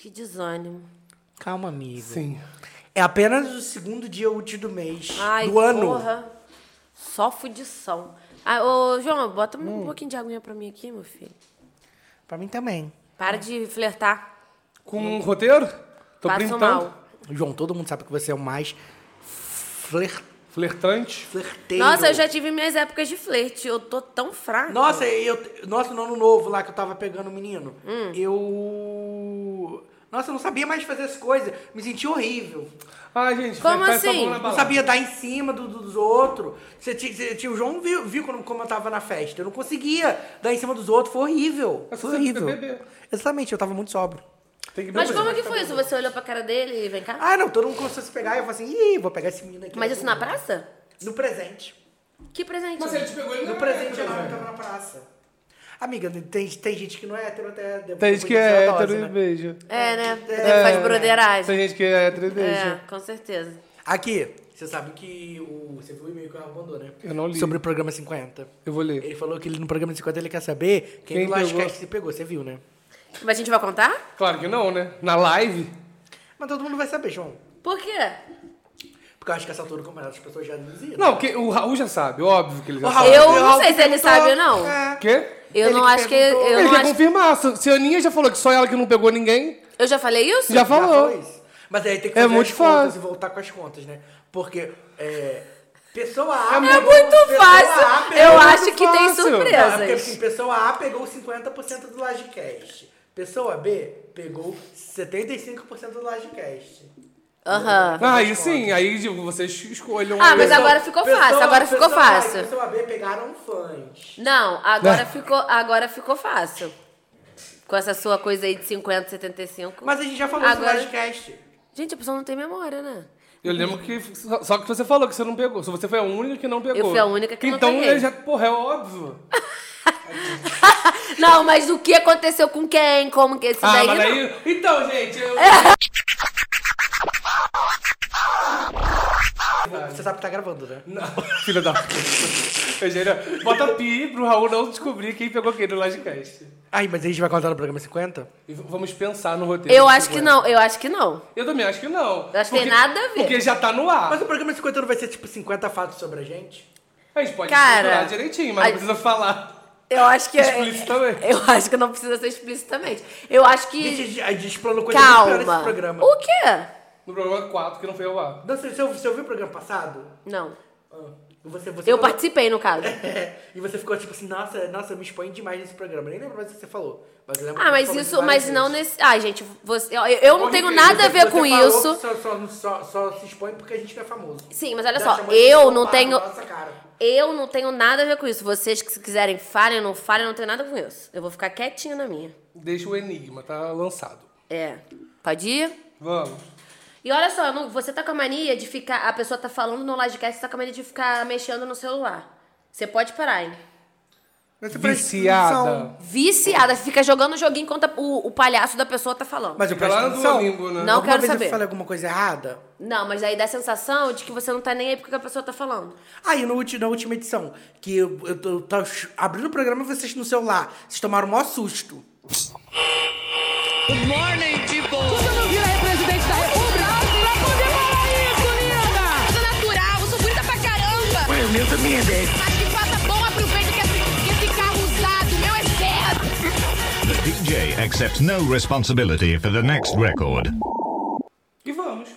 Que desânimo. Calma, amigo. Sim. É apenas o segundo dia útil do mês. Ai, do ano. porra. Só fudição. Ah, ô, João, bota Hum. um pouquinho de aguinha pra mim aqui, meu filho. Pra mim também. Para de flertar. Com um roteiro? Tô Passo printando. mal. João, todo mundo sabe que você é o mais flir... Flertante. flerteiro. Nossa, eu já tive minhas épocas de flerte. Eu tô tão fraca. Nossa, eu, nossa, no ano novo lá que eu tava pegando o menino, Hum. eu... Nossa, eu não sabia mais fazer as coisas. Me senti horrível. Ai, gente, Como só assim? Não balada. sabia dar em cima do- do- dos outros. Você, o João viu, viu como, como eu tava na festa. Eu não conseguia dar em cima dos outros. Foi horrível. É Foi você horrível. beber. Exatamente, eu tava muito sóbrio. Tem que Mas como que foi isso? Você olhou pra cara dele e vem cá? Ah, não, todo mundo começou a se pegar e eu falei assim, ih, vou pegar esse menino aqui. Mas isso na praça? No presente. Que presente? Mas ele te pegou ele No presente né? tava na praça. Amiga, tem, tem gente que não é hétero até... Tem depois gente que da é dose, hétero e né? beija. É, né? É, faz é. broderagem. Tem gente que é hétero e beija. É, com certeza. Aqui, você sabe que o... Você viu o e-mail que o mandou, né? Eu não li. Sobre o programa 50. Eu vou ler. Ele falou que ele, no programa 50 ele quer saber quem, Quem do pegou? Lastcast se pegou. Você viu, né? Mas a gente vai contar? Claro que não, né? Na live. Mas todo mundo vai saber, João. Por quê? Porque eu acho que essa altura do campeonato as pessoas já diziam. Não, que o Raul já sabe, óbvio que ele já O sabe. Eu não sei se ele sabe ou não. É. Quê? Eu Ele não que acho que. perguntou. Eu, ele não quer acho... confirmar. Se se a Aninha já falou que só ela que não pegou ninguém, eu já falei isso? já falou. isso. Mas aí tem que É fazer muito as contas fácil. e voltar com as contas, né? Porque é, pessoa A... É pegou- muito pessoa fácil. Pegou- Eu muito acho que tem fácil. Não, é porque surpresas. assim, pessoa A pegou 50% do Lagecast. Pessoa B pegou 75% do Lagecast. Aham. Ah, aí sim, aí tipo, vocês escolham. Ah, mas aí. agora ficou fácil, agora ficou pessoa A fácil. pessoa B pegaram fãs. Não, agora, É. ficou, agora ficou fácil. Com essa sua coisa aí de 50, 75. Mas a gente já falou Agora- do Lagecast. Gente, a pessoa não tem memória, né? Eu lembro que. Só só que você falou que você não pegou. Se você foi a única que não pegou. Eu fui a única que não então, peguei. Então, já, porra, é óbvio. Não, mas o que aconteceu com quem? Como que esse Ah, daí. mas não. aí. Então, gente, eu. Você sabe que tá gravando, né? Não, filha da puta. Eugênia, bota pi pro Raul não descobrir quem pegou quem no Lodcast. Ai, mas a gente vai contar no programa 50? E v- vamos pensar no roteiro. Eu acho que 50. não, eu acho que não. Eu também acho que não. Eu acho que tem nada a ver. Porque já tá no ar. Mas o programa 50 não vai ser tipo 50 fatos sobre a gente? A gente pode Cara, direitinho, mas a- não precisa falar. Eu acho que. Explicitamente. Eu acho que não precisa ser explicitamente. Eu acho gente, que. a gente explanou coisa muito pior nesse Calma. programa. O quê? No programa 4, que não foi ao ar. Não, você, você, ouviu- você ouviu o programa passado? Não. Ah, você, você Eu falou- participei, no caso. É, e você ficou tipo assim, nossa, nossa, eu me exponho demais nesse programa. Nem lembro mais o que você falou. Mas eu lembro Ah, mas isso, mas não vezes. nesse. Ai, gente, você, eu, eu não tenho nada a ver Você com falou isso. que Só, só, só, só se expõe porque a gente não é famoso. Sim, mas olha Já só, eu não tenho. Eu não tenho nada a ver com isso. Vocês que se quiserem falem, não falem, eu não tenho nada com isso. Eu vou ficar quietinha na minha. Deixa o enigma, tá lançado. É. Pode ir? Vamos. E olha só, não- você tá com a mania de ficar. A pessoa tá falando no livecast, você tá com a mania de ficar mexendo no celular. Você pode parar, hein? Mas Viciada. Viciada, fica jogando joguinho enquanto o, o palhaço da pessoa tá falando. Mas eu presto lá no atenção. Duolingo, né? Não Alguma quero vez saber. eu falei alguma coisa errada? Não, mas aí dá a sensação de que você não tá nem aí porque a pessoa tá falando. Aí, no ulti- na última edição, que eu, eu, tô- tava ch- abrindo o programa e vocês no celular. Vocês tomaram o maior susto. Não vira o meu também é 10. Mas que faça bom aproveito que esse, que esse carro usado, meu é certo. The DJ accepts no responsibility for the next record. E vamos.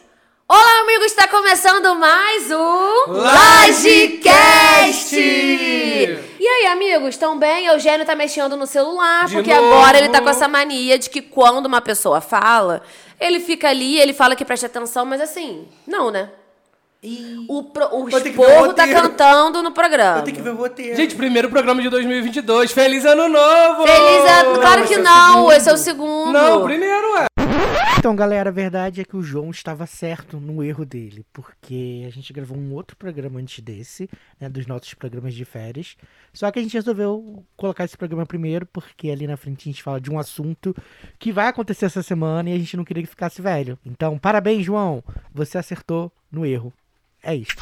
Olá, amigos! Está começando mais o Lagecast! E aí, amigos, estão bem? Eugênio tá mexendo no celular, De porque novo. agora ele tá com essa mania de que quando uma pessoa fala, ele fica ali, ele fala que presta atenção, mas assim, não, né? O, pro, o tá cantando no programa. Eu tenho que ver o roteiro. Gente, primeiro programa de 2022. Feliz Ano Novo! Feliz ano. Claro esse que é não, segundo. esse é o segundo. Não, o primeiro é. Então, galera, a verdade é que o João estava certo no erro dele, porque a gente gravou um outro programa antes desse, né, dos nossos programas de férias. Só que a gente resolveu colocar esse programa primeiro, porque ali na frente a gente fala de um assunto que vai acontecer essa semana e a gente não queria que ficasse velho. Então, parabéns, João, você acertou no erro. É isso.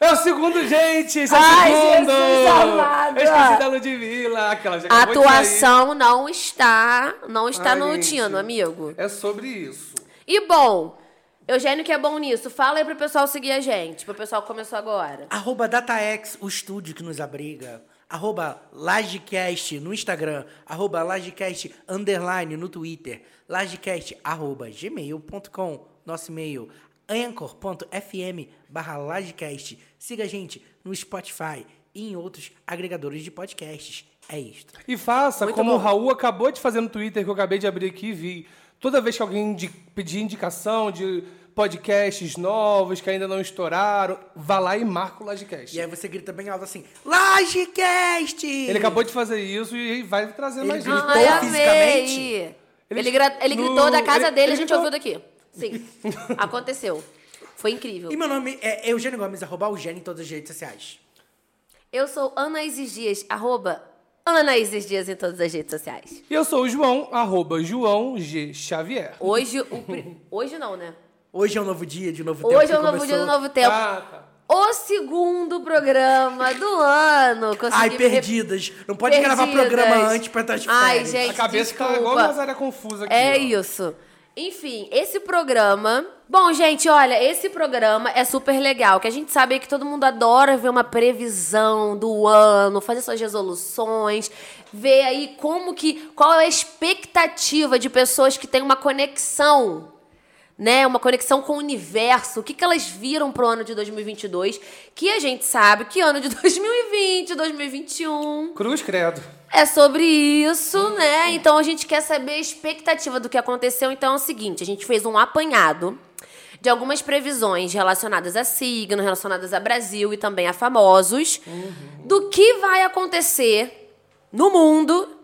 É o segundo, gente! Esse é o Ai, segundo! Jesus amado. Eu esqueci da Ludmilla. Aquela já A atuação não está, não está Ai, no gente. tino, amigo. É sobre isso. E bom, Eugênio que é bom nisso, fala aí pro pessoal seguir a gente, pro pessoal que começou agora. Arroba DataX, o estúdio que nos abriga. Arroba Lagecast no Instagram. Arroba Lagecast underline no Twitter. Lagecast arroba gmail.com. Nosso e-mail anchor.fm barra Lagecast. Siga a gente no Spotify e em outros agregadores de podcasts. É isto. E faça Muito como bom. o Raul acabou de fazer no Twitter, que eu acabei de abrir aqui e vi. Toda vez que alguém indi- pedir indicação de podcasts novos que ainda não estouraram, vá lá e marca o Lagecast. E aí você grita bem alto assim, Lagecast! Ele acabou de fazer isso e vai trazer Ele mais gritou gente. Ai, fisicamente? amei. Ele- Ele, ele no- gritou da casa ele- dele, ele a gente gritou. ouviu daqui. Sim, aconteceu. Foi incrível. E meu nome é Eugênio Gomes, arroba Eugênio em todas as redes sociais. Eu sou Ana Isis Dias, arroba Ana Isis Dias em todas as redes sociais. E eu sou o João, arroba João G. Xavier. Hoje, o pri- hoje não, né? Hoje é um novo dia de novo tempo. Hoje é que o novo dia começou. do novo tempo. Ah, tá. O segundo programa do ano. Consegui Ai, me perdidas. Não pode gravar Perdidas. programa antes pra estar de Ai, férias. gente, A cabeça fica desculpa. igual uma área confusa aqui. É ó. isso. Enfim, esse programa. Bom, gente, olha, esse programa é super legal. Que a gente sabe que todo mundo adora ver uma previsão do ano, fazer suas resoluções, ver aí como que. Qual é a expectativa de pessoas que têm uma conexão né, uma conexão com o universo, o que, que elas viram pro ano de 2022, que a gente sabe que ano de 2020, 2021 Cruz credo. É sobre isso, né? Então a gente quer saber a expectativa do que aconteceu. Então é o seguinte, a gente fez um apanhado de algumas previsões relacionadas a signo, relacionadas a Brasil e também a famosos, do que vai acontecer no mundo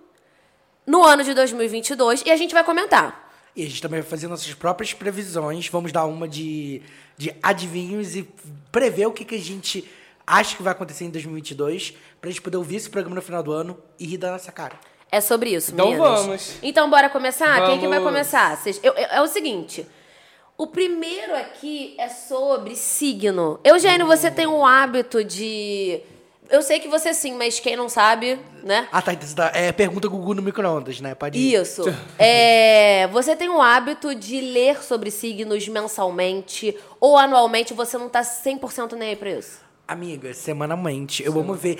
no ano de 2022 e a gente vai comentar. E a gente também vai fazer nossas próprias previsões. Vamos dar uma de, de adivinhos e prever o que, que a gente acha que vai acontecer em 2022 pra gente poder ouvir esse programa no final do ano e rir da nossa cara. É sobre isso, Então meninas. vamos. Então bora começar? Quem que vai Vamos. começar? Vocês- eu- eu- é o seguinte. O primeiro aqui é sobre signo. Eugênio, você tem um hábito de... Eu sei que você sim, mas quem não sabe, né? Ah, tá. então tá- É pergunta Gugu no micro-ondas, né? Pode ir. Isso. É, você tem o hábito de ler sobre signos mensalmente ou anualmente, você não tá 100% nem aí pra isso? Amiga, semanalmente. Eu amo ver.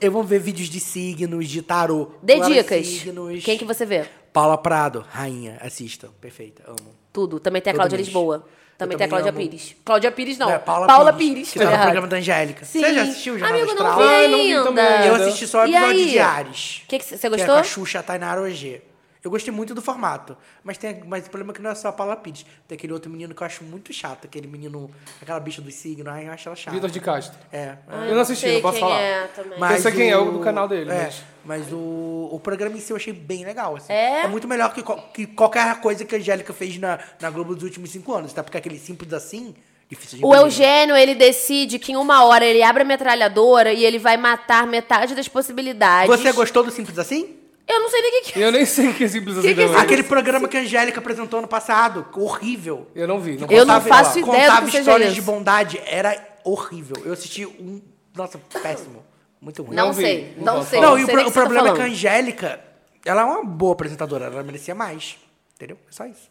Eu vou ver vídeos de signos, de tarô. Dê dicas. Signos. Quem que você vê? Paula Prado, rainha. Assistam. Perfeita. Amo. Tudo. Também tem a Todo Cláudia mês. Lisboa. Também Eu tem a Cláudia amo. Pires. Cláudia Pires não. É Paula, Pires. Que tá no errado. programa da Angélica. Sim. Você já assistiu o Jornal Amigo, não Astral? não vi ainda. Eu assisti só o episódio de Ares. Que que você Que é gostou? com a Xuxa, a Tainara OG. Eu gostei muito do formato. Mas, tem, mas o problema é que não é só a Paula Pires. Tem aquele outro menino que eu acho muito chato. Aquele menino, aquela bicha do signo. Ai, eu acho ela chata. Vitor de Castro. É. Ah, eu não assisti, sei não posso quem falar. É, também. Mas- Eu sei quem é, o do canal dele, É, mas- mas o, o programa em si eu achei bem legal. assim. É? muito melhor que, que qualquer coisa que a Angélica fez na, na Globo dos últimos cinco anos. Tá? Porque aquele simples assim, difícil de O. Eugênio, ele decide que em uma hora ele abre a metralhadora e ele vai matar metade das possibilidades. Você gostou do simples assim? Eu não sei nem o que, que Eu nem sei o que é simples assim. que é também. Aquele programa que a Angélica apresentou ano passado. Horrível. Eu não vi. Não Eu não posso faço ideia do Contava que seja histórias isso. de bondade. Era horrível. Eu assisti um... Nossa, péssimo. Muito ruim. Não, Não sei, não não sei. Não, não e o, pro- o que tá problema é que a. Angélica, ela é uma boa apresentadora, ela merecia mais. Entendeu? É só isso.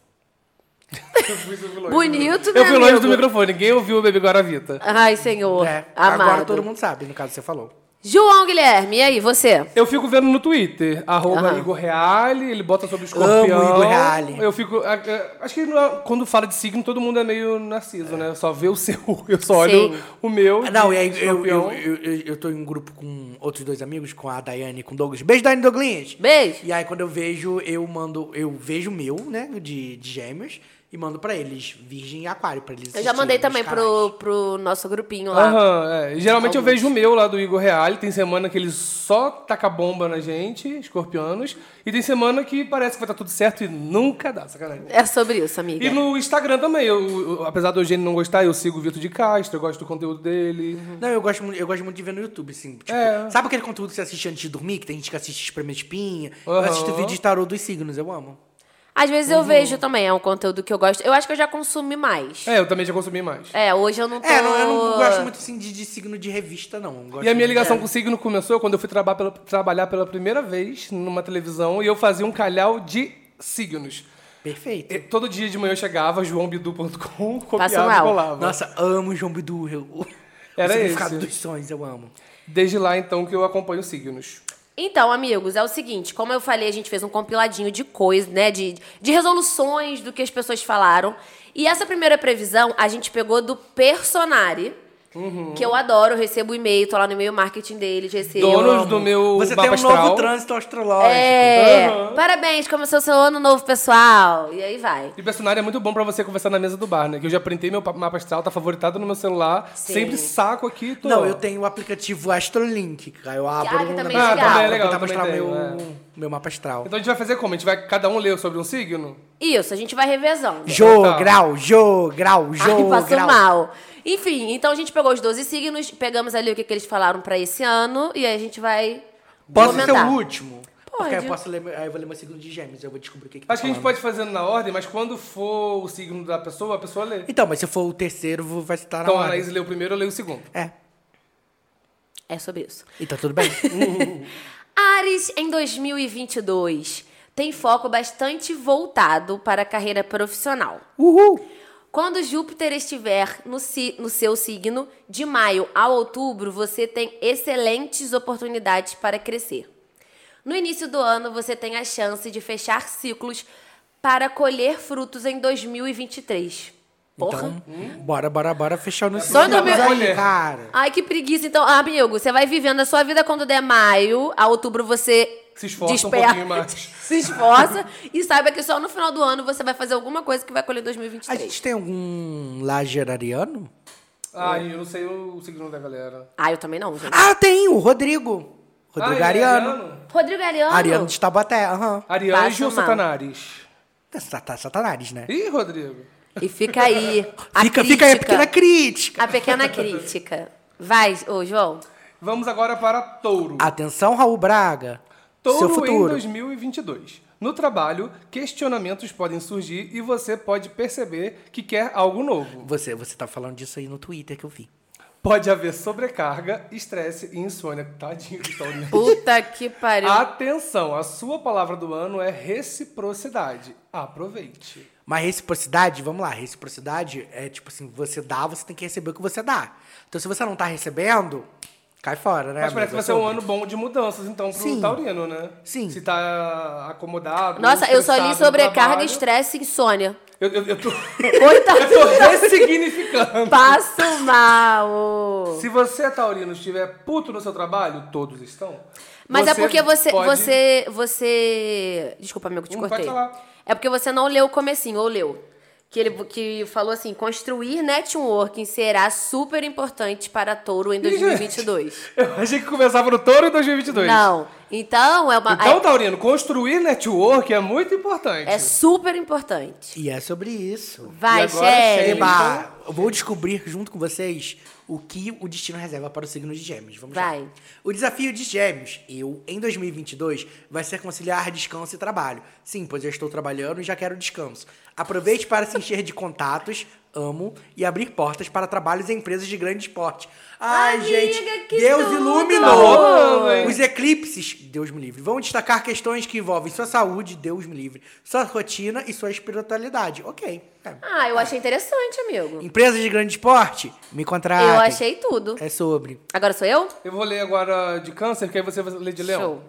Bonito, né, Eu fui longe do microfone. Ninguém ouviu o Bebê Guaravita. Ai, senhor. É, Amado. agora todo mundo sabe, no caso você falou. João Guilherme, e aí, você? Eu fico vendo no Twitter, arroba Aham. Igor Reale, ele bota sobre o escorpião. Amo Igor Reale. Eu fico. a- a- Acho que não- quando fala de signo, todo mundo é meio narciso, né? Só vê o seu. Eu só olho Sim. o meu. Ah, Não, de e aí eu, escorpião. eu, eu, eu, eu tô em um grupo com outros dois amigos, com a Daiane e com o Douglas. Beijo, Daiane e Douglas! Beijo. E aí quando eu vejo, eu mando, eu vejo o meu, né, de, de gêmeos, e mando pra eles, Virgem e Aquário, pra eles Eu já mandei também pro, pro nosso grupinho lá. Aham, é. E Geralmente eu Alguns. vejo o meu lá do Igor Reale. Tem semana que ele só taca bomba na gente, escorpianos. E tem semana que parece que vai estar tudo certo e nunca dá, sacanagem. É sobre isso, amiga. E no Instagram também, eu, eu- apesar do Eugênio não gostar, eu sigo o Vitor de Castro, eu gosto do conteúdo dele. Não, eu gosto, muito- eu gosto muito de ver no YouTube, assim. Tipo, É. Sabe aquele conteúdo que você assiste antes de dormir? Que tem gente que assiste espremendo espinha? Eu Aham. assisto vídeo de tarô dos signos, eu amo. Às vezes eu vejo também, é um conteúdo que eu gosto. Eu acho que eu já consumi mais. É, eu também já consumi mais. É, hoje eu não tô... É, não, eu não gosto muito assim de, de signo de revista, não. Gosto E a minha muito- ligação com o signo começou quando eu fui traba pela- trabalhar pela primeira vez numa televisão e eu fazia um calhau de signos. Perfeito. E todo dia de manhã eu chegava, joãobidu.com, copiava e mal. colava. Nossa, amo João Bidu. Eu, o Era significado esse. dos sonhos, eu amo. Desde lá, então, que eu acompanho signos. Então, amigos, é o seguinte, como eu falei, a gente fez um compiladinho de coisas, né, de, de resoluções do que as pessoas falaram. E essa primeira previsão a gente pegou do Personari, Uhum. que eu adoro, eu recebo e-mail, tô lá no e-mail marketing deles, recebo. Donos do meu Você mapa tem um astral. novo trânsito astrológico. É, Aham. parabéns, começou seu ano novo, pessoal. E aí vai. E personagem é muito bom pra você conversar na mesa do bar, né? Que eu já printei meu pa- mapa astral, tá favoritado no meu celular. Sim. Sempre saco aqui tô... Não, eu tenho o aplicativo Astrolink, cara. Eu abro Ah, que também na é minha legal. pra Ah, legal, tentar também mostrar tenho, meu, é. Meu mapa astral. Então a gente vai fazer como? A gente vai cada um ler sobre um signo? Isso, a gente vai revezando. Jogral, jogral, Ai, jogral. passou mal. Enfim, então a gente pegou os 12 signos, pegamos ali o que, que eles falaram pra esse ano e aí a gente vai Posso ser comentar. o último? Porque aí Pode. eu posso ler, aí eu vou ler meu signo de gêmeos, eu vou descobrir o que, que Acho tá que a gente falando. pode fazer na ordem, mas quando for o signo da pessoa, a pessoa lê. Então, mas se for o terceiro, vou- vai estar na Então a hora. Anaís lê o primeiro, eu leio o segundo. É, É sobre isso. então tudo bem. Ares em 2022 tem foco bastante voltado para a carreira profissional. Uhul! Quando Júpiter estiver no, si- no seu signo, de maio a outubro, você tem excelentes oportunidades para crescer. No início do ano, você tem a chance de fechar ciclos para colher frutos em 2023. Porra. Então, bora, bora, bora fechar no Só signo dormir- aí, Olha. cara. Ai, que preguiça. Então, ah, amigo, você vai vivendo a sua vida quando der maio, a outubro você Se esforça um desperta, pouquinho mais. se esforça e saiba que só no final do ano você vai fazer alguma coisa que vai colher em A 2023. gente tem algum lagerariano? Ai, eu não sei o signo da galera. Ah, eu também não, gente. Ah, tem, o Rodrigo. Rodrigo Ah, é Ariano. ariano? Rodrigo Ariano. Ariano de Tabaté, aham. Arianjo Passa ou mal. Satanares? Tá, tá satanás, né? Ih, Rodrigo. E fica aí a Fica, crítica. fica aí a pequena crítica. A pequena crítica. Vai, ô João. Vamos agora para Touro. Atenção, Raul Braga. Touro Seu em futuro. 2022. No trabalho, questionamentos podem surgir e você pode perceber que quer algo novo. Você, você tá falando disso aí no Twitter que eu vi. Pode haver sobrecarga, estresse e insônia. Tadinho do taurino. Puta que pariu. Atenção, a sua palavra do ano é reciprocidade. Aproveite. Mas reciprocidade, vamos lá, reciprocidade é tipo assim, você dá, você tem que receber o que você dá. Então se você não tá recebendo, cai fora, né? Mas parece que vai ser um ano bom de mudanças, então, pro Sim. taurino, né? Sim. Se tá acomodado. Nossa, eu só li sobrecarga, estresse e insônia. Eu, eu, eu tô, Coitado. eu tô ressignificando. Passo mal. Se você, taurino, estiver puto no seu trabalho, todos estão. Mas é porque você, pode- você, você... Desculpa, amigo, te Hum, cortei. pode falar. É porque você não leu o comecinho, ou leu. Que ele que falou assim, construir networking será super importante para touro em 2022. Eu achei que começava no touro em 2022. Não. Então, é uma... Então, Taurino, construir network é muito importante. é super importante. E é sobre isso. Vai, E. Eba, eu vou descobrir junto com vocês o que o destino reserva para o signo de Gêmeos. Vamos lá. Vai. O desafio de Gêmeos, eu, em 2022, vai ser conciliar descanso e trabalho. Sim, pois eu estou trabalhando e já quero descanso. Aproveite para se encher de contatos, amo, e abrir portas para trabalhos em empresas de grande porte. Ai, Amiga, gente, que Deus tudo! iluminou! Os eclipses, Deus me livre, vão destacar questões que envolvem sua saúde, Deus me livre, sua rotina e sua espiritualidade. Ok. é. Ah, eu achei interessante, amigo. Empresas de grande porte, me contratem. Eu achei tudo. É sobre. Agora sou eu? Eu vou ler agora de câncer, que aí você vai ler de leão. Show.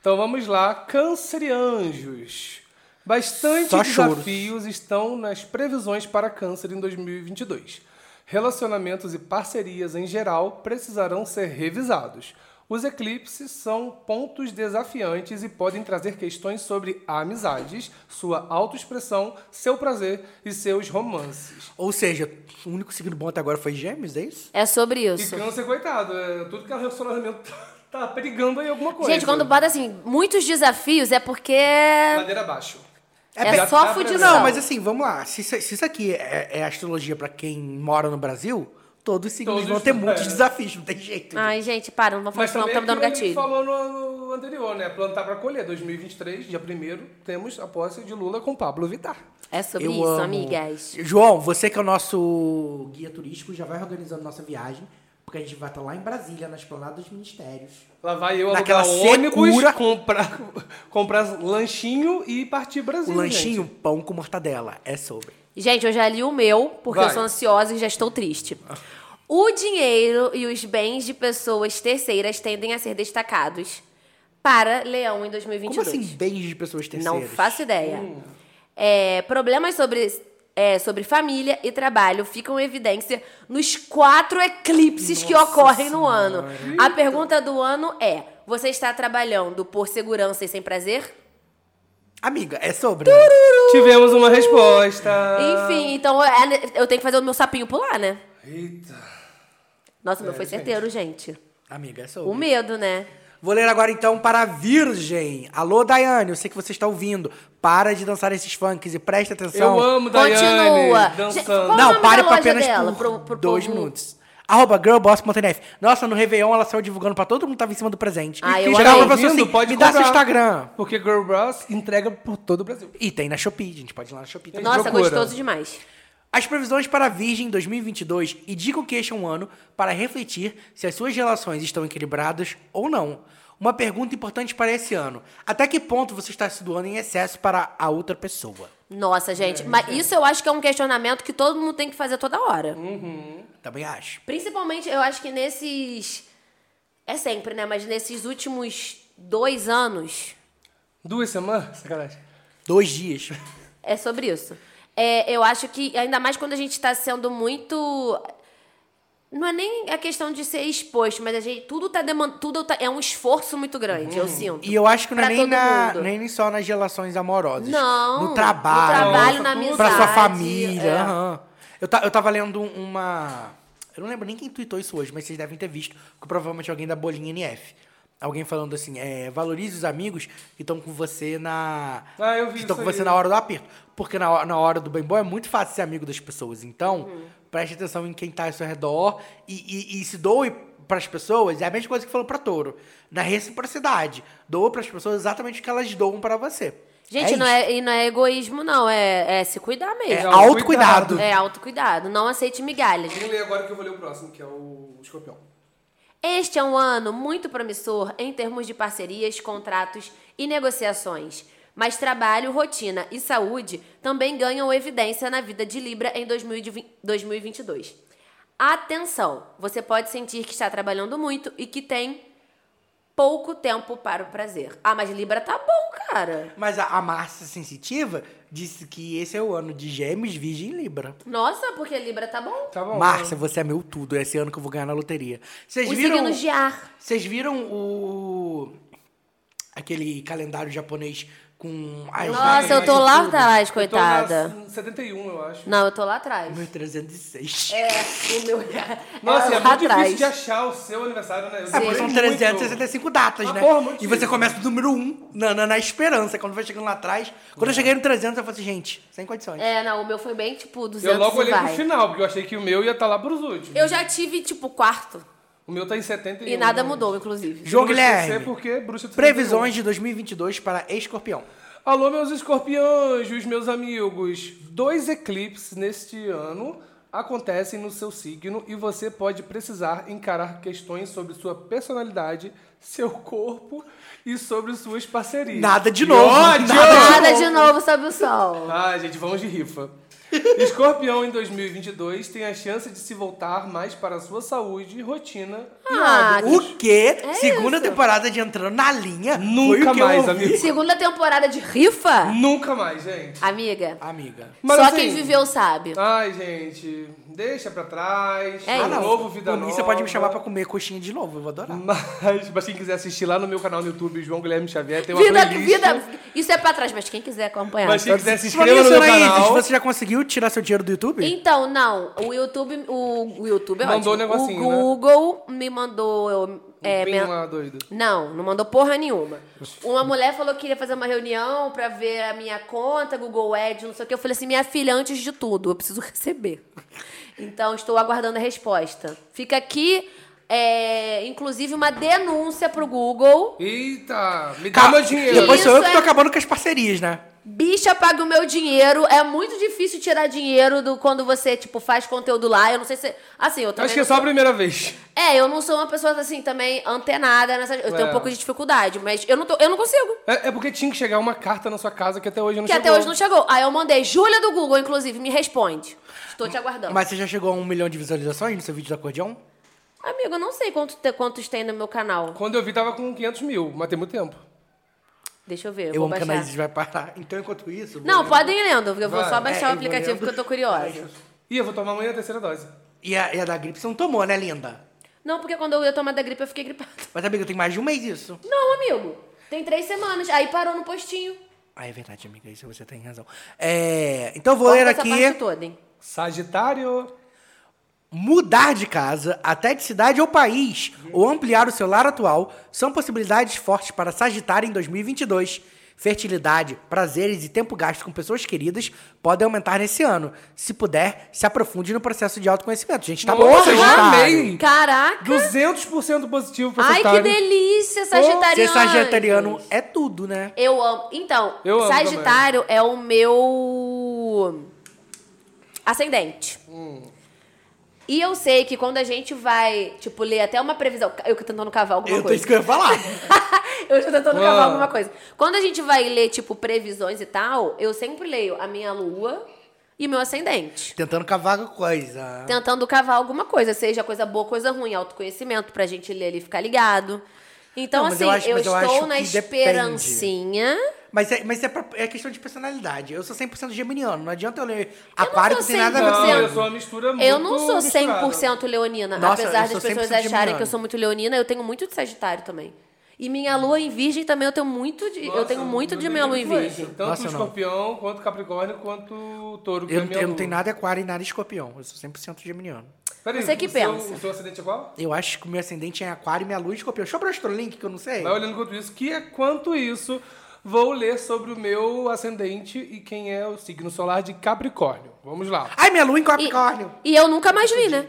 Então vamos lá. Câncer e anjos. Bastante Só desafios estão nas previsões para câncer em 2022. Relacionamentos e parcerias em geral precisarão ser revisados. Os eclipses são pontos desafiantes e podem trazer questões sobre amizades, sua autoexpressão, seu prazer e seus romances. Ou seja, o único signo bom até agora foi Gêmeos, é isso? É sobre E isso. câncer, coitado, é, tudo que é relacionamento tá, tá perigando aí alguma coisa. Gente, quando bota assim, muitos desafios é porque Ladeira abaixo. É, Já só fudição. Não, mas assim, vamos lá. Se, isso- se isso aqui é, é astrologia pra quem mora no Brasil, todos os signos Todos, vão ter muitos é. desafios, não tem jeito. Ai, gente, para, não vamos falar não, tá me dando gente gatilho. falou no, no anterior, né? Plantar pra colher. 2023, dia 1 temos a posse de Lula com Pablo Vittar. É sobre Eu isso, amo. amigas. João, você que é o nosso guia turístico, já vai organizando nossa viagem, porque a gente vai estar lá em Brasília, na esplanada dos ministérios. Lá vai eu Naquela alugar ônibus, secura. comprar, comprar lanchinho e partir Brasil, O lanchinho, gente. pão com mortadela, é sobre. Gente, eu já li o meu, porque Vai. eu sou ansiosa e já estou triste. O dinheiro e os bens de pessoas terceiras tendem a ser destacados para Leão em Como 2022. assim, bens de pessoas terceiras? Não faço ideia. É, problemas sobre, é, sobre família e trabalho ficam em evidência nos quatro eclipses que ocorrem no ano. A pergunta do ano é: você está trabalhando por segurança e sem prazer? Amiga, é sobre. né? Tivemos uma resposta. Enfim, então é, eu tenho que fazer o meu sapinho pular, né? Eita. Nossa, o meu É, foi gente. certeiro, gente. Amiga, é sobre. O medo, né? Vou ler agora então para a Virgem. Alô, Daiane, eu sei que você está ouvindo. Para de dançar esses funks e presta atenção. Eu amo Daiane Continua. Dançando. Não, pare loja apenas dela, por pro- pro dois povo? minutos. Arroba girlboss.nf. Nossa, no Réveillon ela saiu divulgando pra todo mundo que tava em cima do presente. Ah, eu Chegava amei. pra pessoa assim, Ouvindo, me dá seu comprar. Instagram. Porque Girl Bros entrega por todo o Brasil. E tem na Shopee, gente. Pode ir lá na Shopee. Nossa, procura. gostoso demais. As previsões para a Virgem 2022 e digam que este é um ano para refletir se as suas relações estão equilibradas ou não. Uma pergunta importante para esse ano. Até que ponto você está se doando em excesso para a outra pessoa? Nossa, gente. Mas isso eu acho que é um questionamento que todo mundo tem que fazer toda hora. Também acho. Principalmente, eu acho que nesses. É sempre, né? Mas nesses últimos dois anos. Duas semanas? Sacanagem. Dois dias. É sobre isso. É, eu acho que, ainda mais quando a gente tá sendo muito. Não é nem a questão de ser exposto, mas a gente, tudo tá demandando. Tudo tá- é um esforço muito grande, eu sinto. E eu acho que não é nem, na, nem só nas relações amorosas. Não. No trabalho. No trabalho, na amizade. Pra sua família. é. aham. Eu, ta- eu tava lendo uma. Eu não lembro nem quem tweetou isso hoje, mas vocês devem ter visto, que provavelmente alguém da bolinha NF. Alguém falando assim, é, valorize os amigos que estão com você na. Ah, eu vi que estão com você na hora do aperto. Porque na, hora- na hora do bem bom é muito fácil ser amigo das pessoas. Então, Uhum. preste atenção em quem tá ao seu redor e, e, e se doe pras pessoas. É a mesma coisa que falou pra touro. Na reciprocidade. Doa pras pessoas exatamente o que elas doam pra você. Gente, não isso. é, e não é egoísmo, não. É, é se cuidar É mesmo. autocuidado. É autocuidado. Não aceite migalhas. Quem lê agora que eu vou ler o próximo, que é o escorpião. Este é um ano muito promissor em termos de parcerias, contratos e negociações. Mas trabalho, rotina e saúde também ganham evidência na vida de Libra em 2020 2022. Atenção! Você pode sentir que está trabalhando muito e que tem pouco tempo para o prazer. Ah, mas Libra tá bom, cara. Mas a, a Márcia Sensitiva disse que esse é o ano de Gêmeos, Virgem e Libra. Nossa, porque Libra tá bom. Tá bom. Márcia, você é meu tudo. É esse ano que eu vou ganhar na loteria. Vocês Os viram? signos de ar. Vocês viram o aquele calendário japonês com as Nossa, eu tô lá atrás, Eu tô coitada. na 71, eu acho. Não, eu tô lá atrás. Meu 306. É, o meu. Nossa, é é muito atrás. difícil de achar o seu aniversário, né? Eu É, são muito. 365 datas, Ah, né? porra, muito e você começa do número 1 na, na, na esperança. Quando vai chegando lá atrás. Quando eu cheguei no 300, eu falei assim, gente, sem condições. É, não, o meu foi bem, tipo, 200 Eu logo olhei pro final, porque eu achei que o meu ia estar lá pros últimos. Eu já tive, tipo, quarto. O meu tá em 71. E nada né? mudou, inclusive. João Guilherme, porque bruxa de 71. previsões de 2022 para Escorpião. Alô, meus escorpiões, meus amigos. Dois eclipses neste ano acontecem no seu signo e você pode precisar encarar questões sobre sua personalidade, seu corpo e sobre suas parcerias. Nada de novo. ódio! Nada de novo sob o sol. Ah, gente, vamos de rifa. Escorpião em 2022 tem a chance de se voltar mais para a sua saúde, rotina e Ah, hábitos. O quê? Segunda É isso. temporada de Entrando na Linha. Nunca foi o que mais, eu ouvi. amigo. Segunda temporada de rifa? Nunca mais, gente. Amiga, Amiga. Mas só assim- quem viveu sabe. Ai, gente, deixa pra trás. É um isso. novo vida nova. você pode me chamar pra comer coxinha de novo, eu vou adorar. Mas, mas quem quiser assistir lá no meu canal no YouTube, João Guilherme Xavier, tem uma Vida, playlist. vida. Isso é pra trás, mas quem quiser acompanhar. Mas quem quiser se inscreva no meu canal. você já conseguiu tirar seu dinheiro do YouTube? Então, não. O YouTube. O, o YouTube é Mandou ótimo. o negocinho, O né? Google me mandou. É, Pin men- lá, doido. Não, não mandou porra nenhuma. Uma mulher falou que queria fazer uma reunião pra ver a minha conta, Google Ads, não sei o que. Eu falei assim, minha filha, antes de tudo, eu preciso receber. Então, estou aguardando a resposta. Fica aqui, é, inclusive, uma denúncia pro Google. Eita, me dá Ca- meu dinheiro. Depois sou eu que tô é- acabando com as parcerias, né? Bicha, paga o meu dinheiro. É muito difícil tirar dinheiro do quando você, tipo, faz conteúdo lá. Eu não sei se... Assim, eu também Acho que é não só a sou- primeira vez. É, eu não sou uma pessoa, assim, também antenada nessa... Eu tenho É. um pouco de dificuldade, mas eu não, tô, eu não consigo. É, é porque tinha que chegar uma carta na sua casa que até hoje não Que chegou. até hoje não chegou. Aí eu mandei, Júlia do Google, inclusive, me responde. Estou te aguardando. Mas você já chegou a um milhão de visualizações no seu vídeo do acordeão? Amigo, eu não sei quanto te- quantos tem no meu canal. Quando eu vi, tava com 500 mil, mas tem muito tempo. Deixa eu ver, eu, Eu vou amo que a baixar. Anaís vai parar. Então, enquanto isso... eu vou Não, podem ir lendo. Eu vou Vai. só baixar É, o aplicativo lendo. porque eu tô curiosa. Ih, eu vou tomar amanhã a terceira dose. E a, e a da gripe você não tomou, né, linda? Não, porque quando eu ia tomar da gripe, eu fiquei gripada. Mas, amiga, tem mais de um mês isso. Não, amigo. Tem três semanas. Aí parou no postinho. Ah, é verdade, amiga. Isso você tem razão. É, então, eu vou Corta ler essa aqui... parte toda, hein? Sagitário. Mudar de casa, até de cidade ou país, ou ampliar o seu lar atual, são possibilidades fortes para Sagitário em 2022. Fertilidade, prazeres e tempo gasto com pessoas queridas podem aumentar nesse ano. Se puder, se aprofunde no processo de autoconhecimento. Gente, tá bom, Nossa, já Sagitário. amei. Caraca. 200% positivo pra Ai, que Sagitário. delícia, Ser Sagitariano. sagitariano é tudo, né? Eu amo. Então, Eu amo Sagitário é o meu ascendente. Hum. E eu sei que quando a gente vai, tipo, ler até uma previsão. Eu que tentando cavar alguma Eu tô coisa. isso que eu ia falar. eu tô tentando Ah. cavar alguma coisa. Quando a gente vai ler, tipo, previsões e tal, eu sempre leio a minha lua e o meu ascendente. Tentando cavar coisa. Tentando cavar alguma coisa, seja coisa boa, coisa ruim, autoconhecimento, pra gente ler ali e ficar ligado. Então, Não, assim, eu eu, acho- eu estou acho na que depende. Mas é, mas é, pra- é questão de personalidade. Eu sou 100% geminiano. Não adianta eu ler aquário que sou tem nada a ver Não, com eu sou uma mistura muito Eu não sou misturada. 100% leonina. Nossa, Apesar eu das pessoas 100% acharem geminiano. que eu sou muito leonina, eu tenho muito de Sagitário também. E minha lua em Virgem também eu tenho muito de. eu Nossa, tenho muito eu de minha lua em. Virgem. Tanto Nossa, o não. escorpião, quanto capricórnio, quanto touro, Eu, é eu não tenho nada aquário e nada escorpião. Eu sou 100% geminiano. Peraí, Você que o seu- pensa. o seu acidente é qual? Eu acho que o meu ascendente é aquário e minha lua é escorpião. Deixa eu abrir o astrolink que eu não sei. Vai olhando enquanto isso, que é quanto isso, vou ler sobre o meu ascendente e quem é o signo solar de Capricórnio. Vamos lá. Ai, minha lua em E, Capricórnio. e eu nunca mais li, né?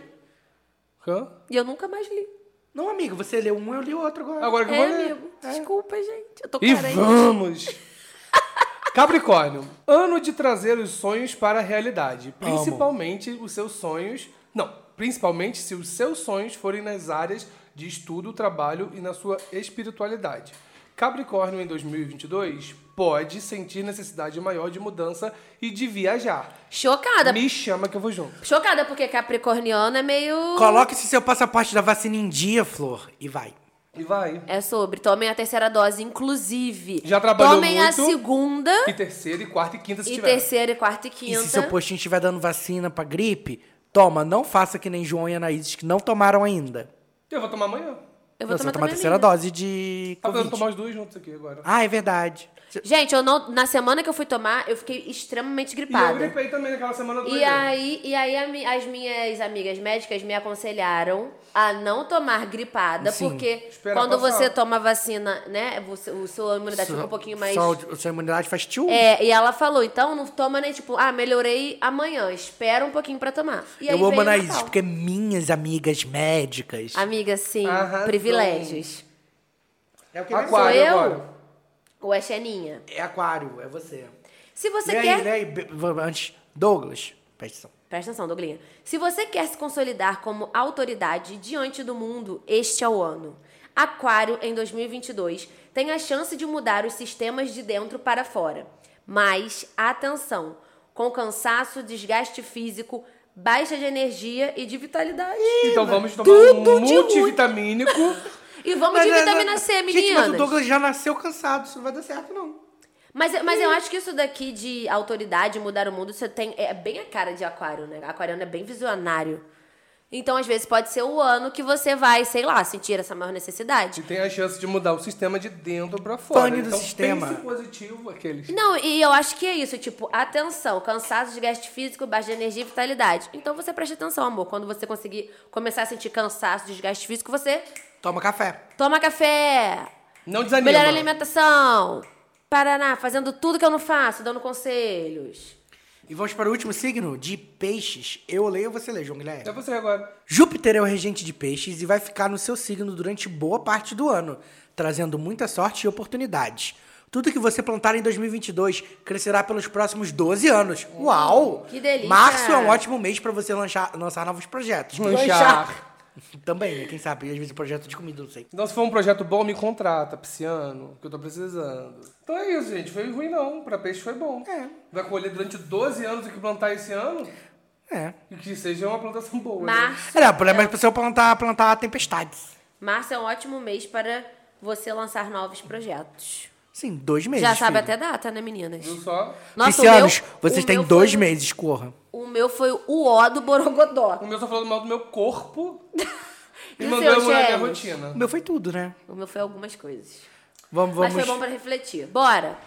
Hã? E eu nunca mais li. Não, amigo, você leu um, eu li o outro agora. Agora que eu É, vou ler. amigo. Desculpa, gente. Eu tô E carente. vamos! Capricórnio, ano de trazer os sonhos para a realidade, principalmente os seus sonhos. Não, principalmente se os seus sonhos forem nas áreas de estudo, trabalho e na sua espiritualidade. Capricórnio em 2022 pode sentir necessidade maior de mudança e de viajar. Chocada. Me chama que eu vou junto. Chocada, porque Capricorniano é meio. Coloque esse seu passaporte da vacina em dia, Flor, e vai. E vai. É sobre. Tomem a terceira dose, inclusive. Já trabalhou Tomem a muito. segunda. E terceira, e quarta e quinta se E tiver. terceira, e quarta e E quinta. se seu postinho estiver dando vacina pra gripe, toma, não faça que nem João e Anaíses que não tomaram ainda. Eu vou tomar amanhã. Eu vou Não, você vai tomar a também a terceira minha. dose de Tá fazendo Covid. tomar os dois juntos aqui agora. Ah, é verdade. Gente, eu não, na semana que eu fui tomar, eu fiquei extremamente E eu gripada. gripei também naquela semana do E aí, e aí a as minhas amigas médicas me aconselharam a não tomar gripada, Sim. porque quando passar. você toma vacina, né, você, o sua imunidade fica um pouquinho mais... Sua, sua imunidade faz tio. É, e ela falou, então não toma nem tipo, ah, melhorei amanhã, espera um pouquinho pra tomar. E eu amo Anaíses, Natal. porque minhas amigas médicas. Amiga, sim, Arrasou. privilégios. É o que Aquário Sou eu? agora. Ou é Xeninha? É aquário, é você. Se você lê quer... aí, lê aí. Antes, Douglas, presta atenção. Presta atenção, Douglinha. Se você quer se consolidar como autoridade diante do mundo, este é o ano. Aquário, em 2022, tem a chance de mudar os sistemas de dentro para fora. Mas, atenção, com cansaço, desgaste físico, baixa de energia e de vitalidade. Então vamos tomar tudo um multivitamínico. E vamos de Mas, vitamina mas, C, Gente, meninas. mas o Douglas já nasceu cansado, isso não vai dar certo, não. Mas, mas eu acho que isso daqui de autoridade, mudar o mundo, você tem. É bem a cara de aquário, né? Aquariano é bem visionário. Então, às vezes, pode ser o ano que você vai, sei lá, sentir essa maior necessidade. E tem a chance de mudar o sistema de dentro pra fora. Pane do então, sistema. pense positivo, aqueles. Não, e eu acho que é isso, tipo, atenção, cansaço, desgaste físico, baixa de energia e vitalidade. Então você preste atenção, amor. Quando você conseguir começar a sentir cansaço, desgaste físico, você Toma café. toma café, Não desanima. melhora a alimentação, Paraná, fazendo tudo que eu não faço, dando conselhos. E vamos para o último signo, de peixes. Eu leio ou você lê, João Guilherme? É você agora. Júpiter é o regente de peixes e vai ficar no seu signo durante boa parte do ano, trazendo muita sorte e oportunidades. Tudo que você plantar em 2022 crescerá pelos próximos 12 anos. Uau! que delícia! Março é um ótimo mês para você lançar, lançar novos projetos. Lanchar. Também, né? Quem sabe? Às vezes projeto de comida, não sei. Então, se for um projeto bom, me contrata, pisciano, que eu tô precisando. Então é isso, gente. Foi ruim não. Pra peixe foi bom. É. Vai colher durante 12 anos o que plantar esse ano É. e que seja uma plantação boa. né? Março, É, o problema é pra você plantar, plantar tempestades. março é um ótimo mês para você lançar novos projetos. Sim, dois meses. Já sabe filho. até data, né, meninas? Viu só? Nossa, Piscianos, o meu- vocês o têm dois foi- meses, corra. O meu foi o ó do Borogodó. O meu só falando mal do meu corpo e, E o mandou eu mudar minha rotina. O meu foi tudo, né? O meu foi algumas coisas. Vamos, Mas vamos. foi bom pra refletir. Bora!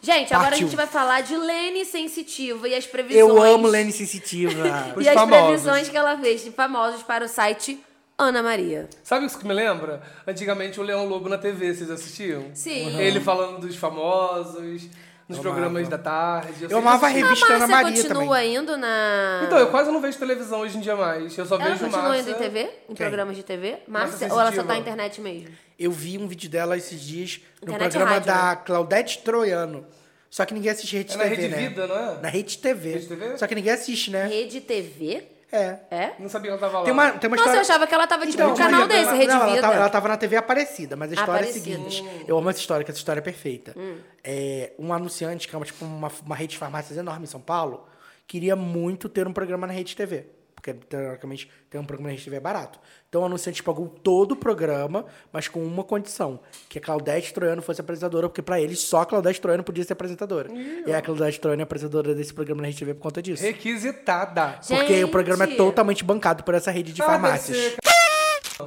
Gente, agora a gente vai falar de Lene Sensitiva e as previsões. Eu amo Lene Sensitiva. Os E as famosos. previsões que ela fez de famosos para o site Ana Maria. Sabe isso que me lembra? Antigamente o Leão Lobo na TV, vocês assistiam? Sim. Ele falando dos famosos, nos programas da tarde. Eu sempre amava a revista a Ana Maria continua também. indo na. Então, eu quase não vejo televisão hoje em dia mais. Eu só Ela vejo continua Márcia. indo em TV? Em programas de TV? Márcia? Ou ela só tá na internet mesmo? Eu vi um vídeo dela esses dias no Internet programa rádio, da né? Claudete Troiano. Só que ninguém assiste Rede É na TV, Rede né? Vida, não é? Na Rede TV. Rede TV? Só que ninguém assiste, né? Rede TV? É. É? Não sabia que ela tava lá. Tem uma, tem uma Nossa, eu história... achava que ela tava tipo Então, num canal desse, ela- Rede não, ela Vida. tava, ela tava na TV Aparecida, mas a história é a Aparecida. seguinte. Eu amo essa história, que essa história é perfeita. É, um anunciante, que é uma, tipo, uma, uma rede de farmácias enorme em São Paulo, queria muito ter um programa na Rede TV. Porque, teoricamente, ter um programa TV é barato. Então, o anunciante pagou todo o programa, mas com uma condição. Que a Claudete Troiano fosse apresentadora, porque pra eles só a Claudete Troiano podia ser apresentadora. E a Claudete Troiano é apresentadora desse programa na TV por conta disso. Requisitada. Porque o Gente. programa é totalmente bancado por essa rede de Ah, farmácias. ser-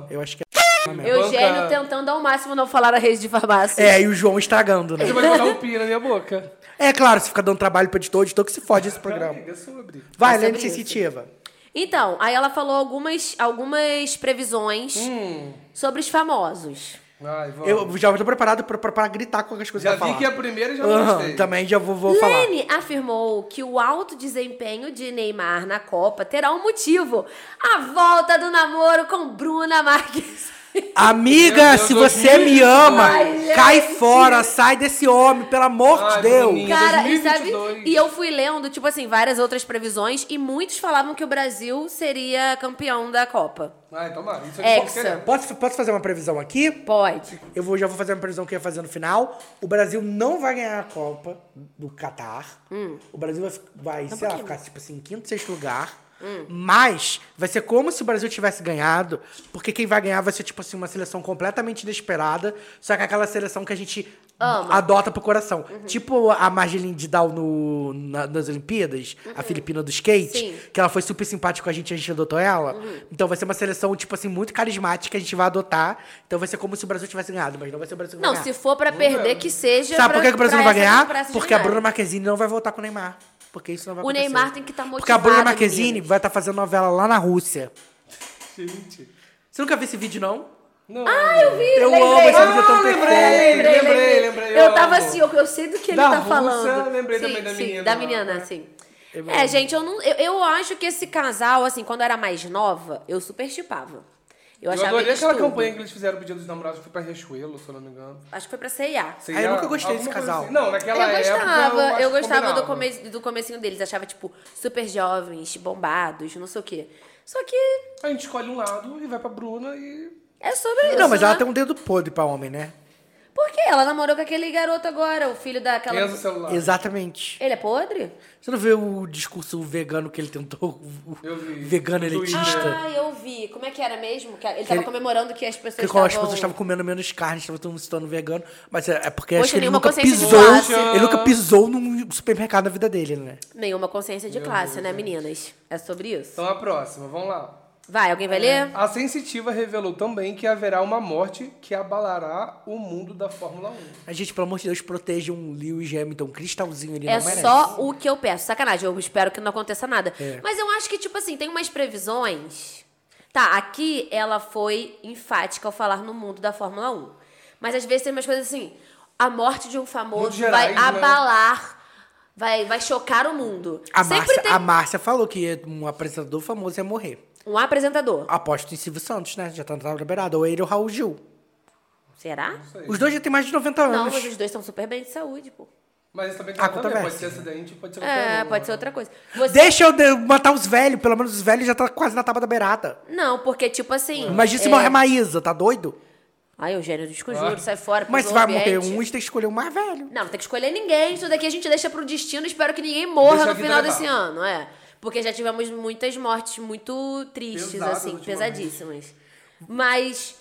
Eu acho que Eugênio Banca- tentando ao máximo não falar a rede de farmácia. é. É, e o João estragando, né? Você vai botar um pi na minha boca. É claro, se ficar dando trabalho pro editor, o editor que se fode esse programa. Amiga, é sobre. Vai, É sobre Lene isso. Então, aí ela falou algumas, algumas previsões Hum. sobre os famosos. Ai, vamos. Eu já tô preparado pra, pra, pra gritar com as coisas já pra vi falar. que é a primeira e já não Aham, gostei. também já vou, vou falar. Lene afirmou que o alto desempenho de Neymar na Copa terá um motivo: a volta do namoro com Bruna Marques. Amiga, se você me ama, Ai, cai gente. fora, sai desse homem, pelo amor de Ai, Deus. Bruninha. Cara, e sabe? 2022. E eu fui lendo, tipo assim, várias outras previsões e muitos falavam que o Brasil seria campeão da Copa. Ai, tomara. Isso é de Hexa. qualquer- Posso, posso fazer uma previsão aqui? Pode. Eu vou, já vou fazer uma previsão que eu ia fazer no final. O Brasil não vai ganhar a Copa do Catar. O Brasil vai, fi- vai sei lá, ficar tipo assim, em quinto, sexto lugar. Mas vai ser como se o Brasil tivesse ganhado, porque quem vai ganhar vai ser tipo assim uma seleção completamente inesperada, só que aquela seleção que a gente Ama. adota pro coração. Tipo a Margeline Didal no, na- nas Olimpíadas, a Filipina do skate, Sim. que ela foi super simpática com a gente, a gente adotou ela. Então vai ser uma seleção, tipo assim, muito carismática que a gente vai adotar. Então vai ser como se o Brasil tivesse ganhado, mas não vai ser o Brasil que Não, vai se for pra perder, que seja. Sabe pra, por que, o Brasil não vai ganhar? Porque a. Bruna Marquezine não vai voltar com o Neymar. Porque isso não vai O acontecer. Neymar tem que estar Porque a Bruna motivado, Marquezine meninas. vai estar fazendo novela lá na Rússia. Gente. Você nunca viu esse vídeo, não? Não. Ah, eu vi, Eu lembrei. amo esse vídeo, tão Ah, perfeito. lembrei, lembrei, lembrei. Eu tava amo. assim, eu, eu sei do que ele Da tá Rússia, falando. lembrei sim, também da sim, menina Da menina, sim. É, gente, eu, não, eu, eu acho que esse casal, assim, quando eu era mais nova, eu super chipava. Eu Eu achava adorei eles aquela tudo. campanha que eles fizeram pro Dia dos Namorados, que foi pra Riachuelo, se eu não me engano. Acho que foi pra C&A. Sei Ah, eu nunca gostei desse casal. assim. Não, naquela eu época gostava, acho eu que gostava do, come, do comecinho deles. Achava, tipo, super jovens, bombados, não sei o quê. Só que A gente escolhe um lado e vai pra Bruna e... é sobre isso, Não, mas né? ela tem um dedo podre pra homem, né? Por quê? Ela namorou com aquele garoto agora, o filho daquela... O celular. Exatamente. Ele é podre? Você não vê o discurso vegano que ele tentou? O Eu vi. vegano No elitista. Ah, eu vi. Como é que era mesmo? Que ele tava ele- comemorando que as pessoas Que como as estavam... pessoas estavam comendo menos carne, estavam todo mundo se tornando vegano. Mas é é porque Poxa, acho que ele nunca pisou. Ele nunca pisou num supermercado na vida dele, né? Nenhuma consciência de classe, né, meninas? É sobre isso. Então a próxima, vamos lá. Vai, alguém vai ler? A Sensitiva revelou também que haverá uma morte que abalará o mundo da Fórmula 1. A gente, pelo amor de Deus, proteja um Lewis Hamilton cristalzinho ali, É não merece. só o que eu peço. Sacanagem, eu espero que não aconteça nada. É. Mas eu acho que, tipo assim, tem umas previsões. Tá, aqui ela foi enfática ao falar no mundo da Fórmula 1. Mas às vezes tem umas coisas assim. A morte de um famoso gerais, vai né? abalar, vai, vai chocar o mundo. A Márcia, tem a Márcia falou que um apresentador famoso ia morrer. Um apresentador. Aposto em Silvio Santos, né? Já tá na beirada. Ou ele ou Raul Gil. Será? Os dois já têm mais de 90 Não, anos. mas os dois estão super bem de saúde, pô. Mas isso também tem Ah, ver. Pode ser acidente, pode ser É, um, pode ser outra coisa. Você... Deixa eu de- matar os velhos. Pelo menos os velhos já tá quase na tábua da beirada. Não, porque, tipo assim. Imagina se é... morrer a Maísa, tá doido? Ai, Eugênio, desconjuro, sai fora. Mas se vai morrer um, você tem que escolher o mais velho. Não, não tem que escolher ninguém. Isso daqui a gente deixa pro destino. Espero que ninguém morra Deixa no final desse ano, é. Porque já tivemos muitas mortes muito tristes, Pesadas assim, pesadíssimas. Mas.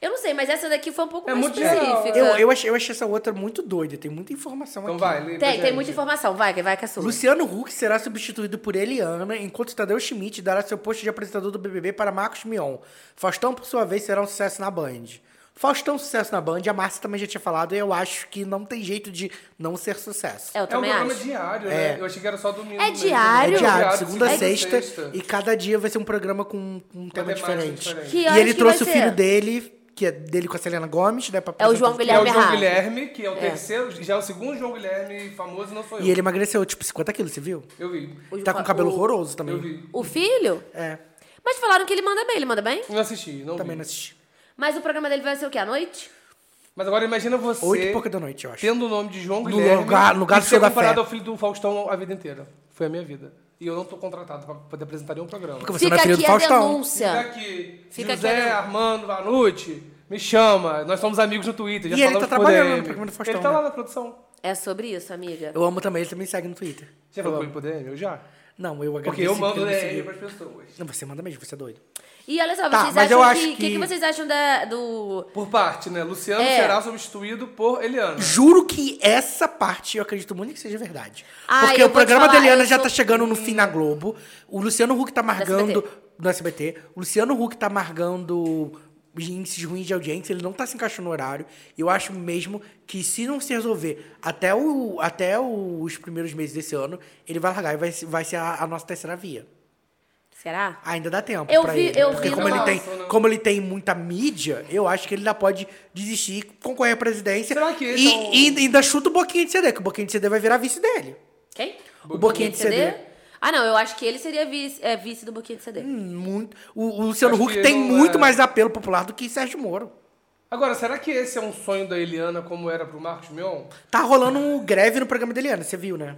Eu não sei, mas essa daqui foi um pouco É mais muito específica. Eu, eu, achei, eu achei essa outra muito doida. Tem muita informação Então aqui. vai, lê pra Tem, tem muita informação. Vai, vai que é sua. Luciano Huck será substituído por Eliana, enquanto Tadeu Schmidt dará seu posto de apresentador do BBB para Marcos Mion. Faustão, por sua vez, será um sucesso na Band. Faustão, sucesso na Band, a Márcia também já tinha falado, e eu acho que não tem jeito de não ser sucesso. É, eu É um também programa acho. diário, É. né? Eu achei que era só domingo. É mesmo. diário? É diário, diário, segunda a sexta, sexta. e cada dia vai ser um programa com com um tema temática diferente. diferente. Que E ele que trouxe o vai filho ser? dele, que é dele com a Selena Gomes, né? pra É o apresentar João Que é o Guilherme João. Guilherme, que é o terceiro, já é o segundo João Guilherme famoso, não sou eu. E ele emagreceu, tipo, 50 quilos, você viu? Eu vi. O- Tá com o cabelo o- horroroso também. Eu vi. O filho? É, Mas falaram que ele manda bem, ele manda bem? Não assisti, não também vi. não assisti. Mas o programa dele vai ser o quê? À noite? Mas agora imagina você Oito e pouca da noite, eu acho. tendo o nome de João No Guilherme lugar- no lugar e do da comparado Fé. ao filho do Faustão a vida inteira. Foi a minha vida. E eu não tô contratado pra poder apresentar nenhum programa. Porque você Fica não é filho aqui do a Faustão. denúncia. Fica aqui. Fica José, aqui Armando, Vanucci, me chama. Nós somos amigos no Twitter. Já E ele tá por trabalhando no programa do Faustão, Ele tá né? lá na produção. É sobre isso, amiga. Eu amo também, ele também segue no Twitter. Já falou com por DM? Eu já. Não, eu agradeço. Porque eu mando DM seguiu. pras pessoas. Não, você manda mesmo, você é doido. E olha só, Tá, vocês mas acham eu acho que, que... que- que vocês acham da, do... Por parte, né? Luciano É. será substituído por Eliana. Juro que essa parte eu acredito muito que seja verdade. Ah, Porque o programa falar, da Eliana já sou- tá chegando no fim na Globo. O Luciano Huck tá marcando. SBT. No SBT. O Luciano Huck tá marcando índices ruins de audiência, ele não tá se encaixando no horário. Eu acho mesmo que se não se resolver até, o, até os primeiros meses desse ano, ele vai largar e vai, ser- vai ser a, a nossa terceira via. Será? Ainda dá tempo Eu pra vi- ele. eu porque vi como no- ele, tem, Nossa, né? como ele tem muita mídia, eu acho que ele ainda pode desistir e concorrer à presidência. Será que e, é o- e ainda chuta o Boquinha de CD, que o Boquinha de CD vai virar vice dele. Quem? O Boquinha de CD. Ah, não, eu acho que ele seria vice, é, vice do Boquinha de CD. Muito. O, o Luciano Acho Huck tem muito é- mais apelo popular do que Sérgio Moro. Agora, será que esse é um sonho da Eliana como era pro Marcos Mion? Tá rolando um greve no programa da Eliana, você viu, né?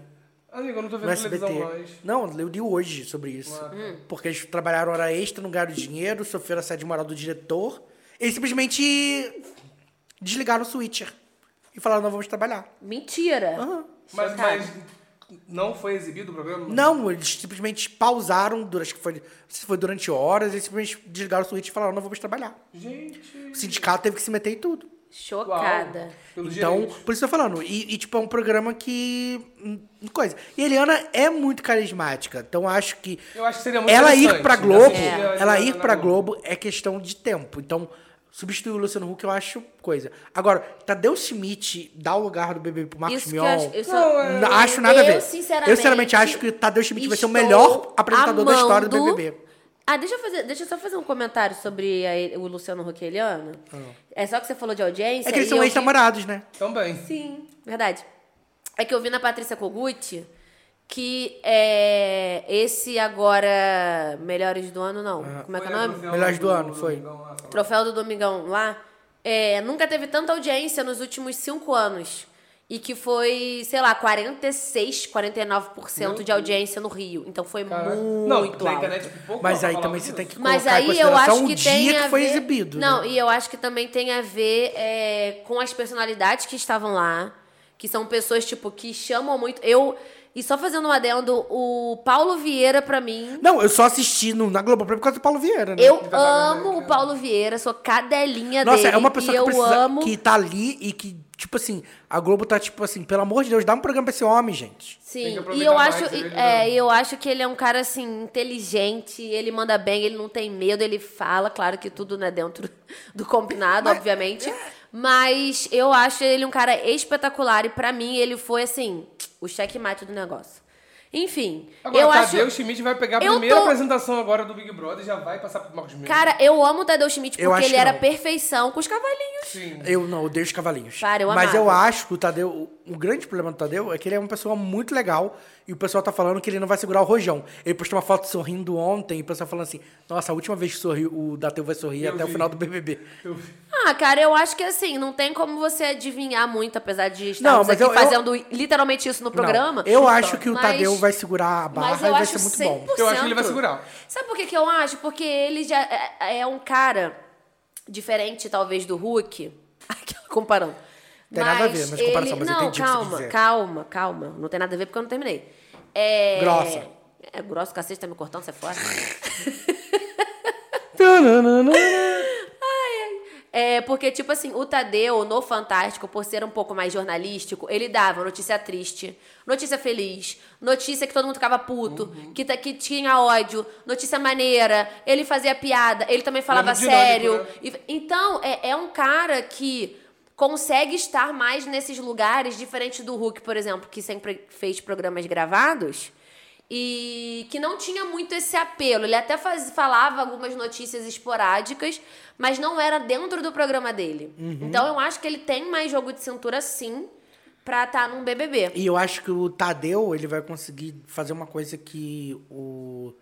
Amigo, eu não tô vendo televisão mais. Não, eu li hoje sobre isso. Porque eles trabalharam hora extra, não ganharam dinheiro, sofreram assédio moral do diretor. Eles simplesmente desligaram o switcher. E falaram, não vamos trabalhar. Mentira. Mas, Chocada. mas não foi exibido o programa? Não, eles simplesmente pausaram, durante, acho que foi, se foi durante horas, eles simplesmente desligaram o switch e falaram, não vamos trabalhar. Gente. O sindicato teve que se meter em tudo. Chocada. Então, por isso eu tô falando. E, e, tipo, é um programa que. hum, Coisa. E a Eliana é muito carismática. Então, acho que. Eu acho que seria muito ela ir pra Globo, assistir a ela ir pra Globo. Globo é questão de tempo. Então, substituir o Luciano Huck eu acho coisa. Agora, Tadeu Schmidt dar o lugar do bebê pro Marcos que eu Mion. acho- isso- Não, acho nada a Eu, ver. sinceramente, eu sinceramente acho que o Tadeu Schmidt vai ser o melhor apresentador da história do BBB. Ah, deixa eu, fazer, deixa eu só fazer um comentário sobre a- o Luciano Huck e a Eliana. É só que você falou de audiência. É que eles são eu vi- ex-namorados, né? Também. Sim, verdade. É que eu vi na Patrícia Kogut que é, esse agora Melhores do Ano, não. Como é que é o nome? Melhores do ano, foi. Troféu do Domingão lá. é, nunca teve tanta audiência nos últimos cinco anos. E que foi, sei lá, 46, 49% de audiência no Rio. Então foi Caraca. muito não, alto. internet pouco Mas aí também você tem que Mas colocar em aí eu acho que dia tem que a foi ver... exibido. Não, né? e eu acho que também tem a ver é, com as personalidades que estavam lá, que são pessoas tipo que chamam muito. Eu E só fazendo um adendo, o Paulo Vieira, pra mim. Não, eu só assisti no, na Globoplay por causa do Paulo Vieira, né? Eu amo o né? Paulo Vieira, sou cadelinha Nossa, dele. é uma pessoa e que eu precisa, amo. que tá ali e que, tipo assim, a Globo tá tipo assim, pelo amor de Deus, dá um programa pra esse homem, gente. Sim, e eu mais acho, e- né? é, eu acho que ele é um cara assim inteligente, ele manda bem, ele não tem medo, ele fala, claro que tudo não é dentro do combinado, obviamente, é. mas eu acho ele um cara espetacular e pra mim ele foi assim, o checkmate do negócio. Enfim, Agora, eu Tadeu acho Schmidt vai pegar a Eu primeira tô- apresentação agora do Big Brother e já vai passar pro Marcos Mendes. Cara, eu amo o Tadeu Schmidt porque ele era não. perfeição com os cavalinhos. Sim. Eu não, odeio os cavalinhos. Para, eu Mas amava. eu acho que o Tadeu, o, o grande problema do Tadeu é que ele é uma pessoa muito legal e o pessoal tá falando que ele não vai segurar o rojão. Ele postou uma foto sorrindo ontem e o pessoal falando assim: "Nossa, a última vez que sorriu, o Dateu vai sorrir Eu até o vi. final do BBB". Eu vi. Ah, cara, eu acho que assim, não tem como você adivinhar muito, apesar de Não, estarmos mas aqui eu- eu- fazendo literalmente isso no programa. Não, eu acho que o Mas- Tadeu vai segurar a barra Mas e eu vai acho ser muito 100%. bom. Eu acho que ele vai segurar. Sabe por que, que eu acho? Porque ele já é, é um cara diferente, talvez, do Hulk. Comparando. Tem nada a ver, mas comparação, mas não, o que calma, calma, calma. Não tem nada a ver porque eu não terminei. É... Grossa. É grossa, cacete, tá me cortando, você é fora. É, porque, tipo assim, o Tadeu, no Fantástico, por ser um pouco mais jornalístico, ele dava notícia triste, notícia feliz, notícia que todo mundo ficava puto, que, ta- que tinha ódio, notícia maneira, ele fazia piada, ele também falava muito dinâmico, sério. né? Então, é, é um cara que consegue estar mais nesses lugares, diferente do Hulk, por exemplo, que sempre fez programas gravados e que não tinha muito esse apelo. Ele até faz- falava algumas notícias esporádicas, mas não era dentro do programa dele. Uhum. Então eu acho que ele tem mais jogo de cintura sim pra estar num BBB. E eu acho que o Tadeu, ele vai conseguir fazer uma coisa que o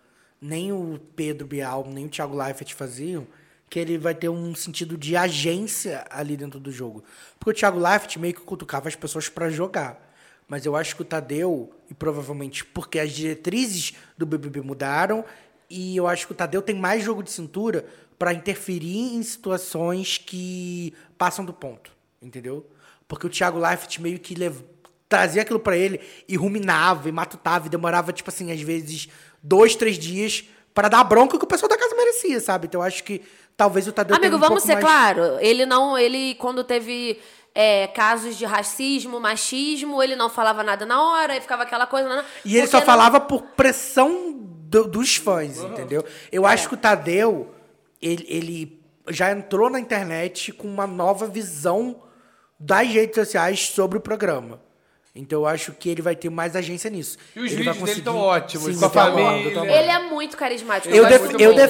nem o Pedro Bial, nem o Thiago Leifert faziam, que ele vai ter um sentido de agência ali dentro do jogo. Porque o Thiago Leifert meio que cutucava as pessoas pra jogar. Mas eu acho que o Tadeu, e provavelmente porque as diretrizes do BBB mudaram, e eu acho que o Tadeu tem mais jogo de cintura pra interferir em situações que passam do ponto, entendeu? Porque o Thiago Leifert meio que lev- trazia aquilo pra ele e ruminava e matutava e demorava, tipo assim, às vezes dois, três dias pra dar a bronca que o pessoal da casa merecia, sabe? Então eu acho que talvez o Tadeu tenha Amigo, um vamos pouco ser mais... claro. Ele não. Ele, quando teve é, casos de racismo, machismo, ele não falava nada na hora, e ficava aquela coisa. Não, E ele só não- falava por pressão do- dos fãs, entendeu? Eu É. acho que o Tadeu, ele, ele já entrou na internet com uma nova visão das redes sociais sobre o programa. Então eu acho que ele vai ter mais agência nisso. E os ele vai vídeos dele conseguir- tão ótimos, Sim, com a eu família. eu. Ele é muito carismático. Eu, gosto def- muito eu dele.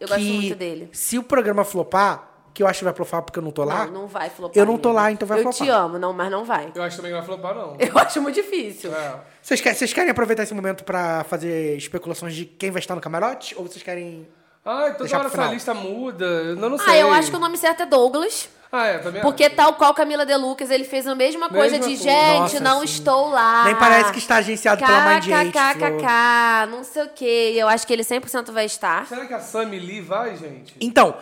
Eu que gosto muito dele. se o programa flopar, que eu acho que vai flopar porque eu não tô lá, Não, não vai flopar. eu não tô lá, então vai eu flopar. te amo, não, mas não vai. Eu acho também que vai flopar, não. Eu acho muito difícil. É. Vocês querem, vocês querem aproveitar esse momento pra fazer especulações de quem vai estar no camarote? Ou vocês querem... Ai, toda Deixar hora essa lista muda. Eu não sei. Ah, eu acho que o nome certo é Douglas. Ah, é, também Porque acho. tal qual Camila De Lucas, ele fez a mesma coisa Mesma de, coisa. gente, Nossa, não sim. estou lá. Nem parece que está agenciado pela Mind Eight, Flor. KKKK, não sei o quê. Eu acho que ele 100% vai estar. Será que a Sammy Lee vai, gente? Então,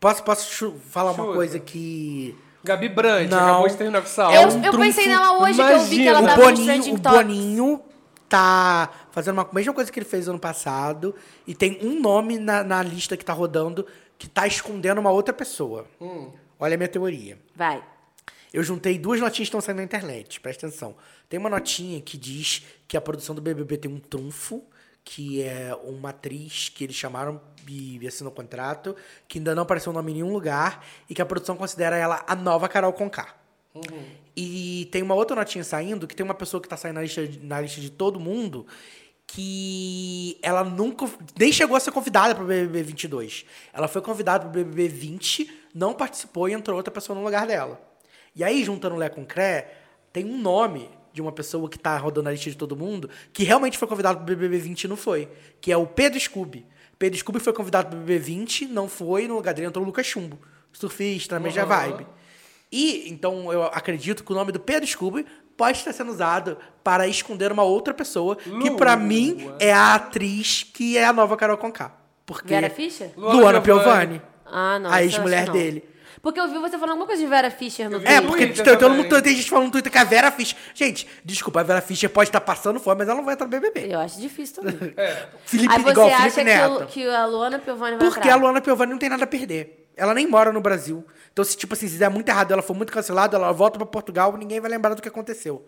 posso, posso falar uma Chuta. coisa que... Gabi Brandt, Não. acabou de terminar com o Sal. É Eu, um eu pensei nela hoje, que eu vi que Imagina. ela o tava Boninho, o. Boninho tá fazendo a mesma coisa que ele fez ano passado e tem um nome na, na lista que tá rodando que tá escondendo uma outra pessoa. Hum. Olha a minha teoria. Vai. Eu juntei duas notinhas que estão saindo na internet, presta atenção. Tem uma notinha que diz que a produção do BBB tem um trunfo, que é uma atriz que eles chamaram e assinou contrato, que ainda não apareceu o nome em nenhum lugar, e que a produção considera ela a nova Carol Conká. E tem uma outra notinha saindo, que tem uma pessoa que tá saindo na lista, de- na lista de todo mundo, que ela nunca nem chegou a ser convidada para o BBB 22. Ela foi convidada para o BBB 20, não participou e entrou outra pessoa no lugar dela. E aí, juntando Lé com Cré, tem um nome de uma pessoa que tá rodando na lista de todo mundo, que realmente foi convidado para o BBB 20 e não foi, que é o Pedro Scooby. Pedro Scooby foi convidado para o BBB 20, não foi, no lugar dele entrou o Lucas Chumbo. Surfista, na mesma Uhum. vibe. E, então, eu acredito que o nome do Pedro Scooby pode estar sendo usado para esconder uma outra pessoa, que pra Lua. mim é a atriz que é a nova Carol Conká. Porque Vera Fischer? Luana, Luana Piovani. Ah, não. a ex-mulher que dele. Porque eu vi você falando alguma coisa de Vera Fischer no Eu vi É, porque Twitter tem, todo mundo, tem gente falando no Twitter que a Vera Fischer. Gente, desculpa, a Vera Fischer pode estar passando fome, mas ela não vai entrar no BBB. Eu acho difícil também. É. Felipe, Aí você igual acha Felipe que, Neto. o- que a Luana Piovani vai Porque entrar? a Luana Piovani não tem nada a perder. Ela nem mora no Brasil. Então, se, tipo assim, se der muito errado, ela for muito cancelada, ela volta pra Portugal, ninguém vai lembrar do que aconteceu.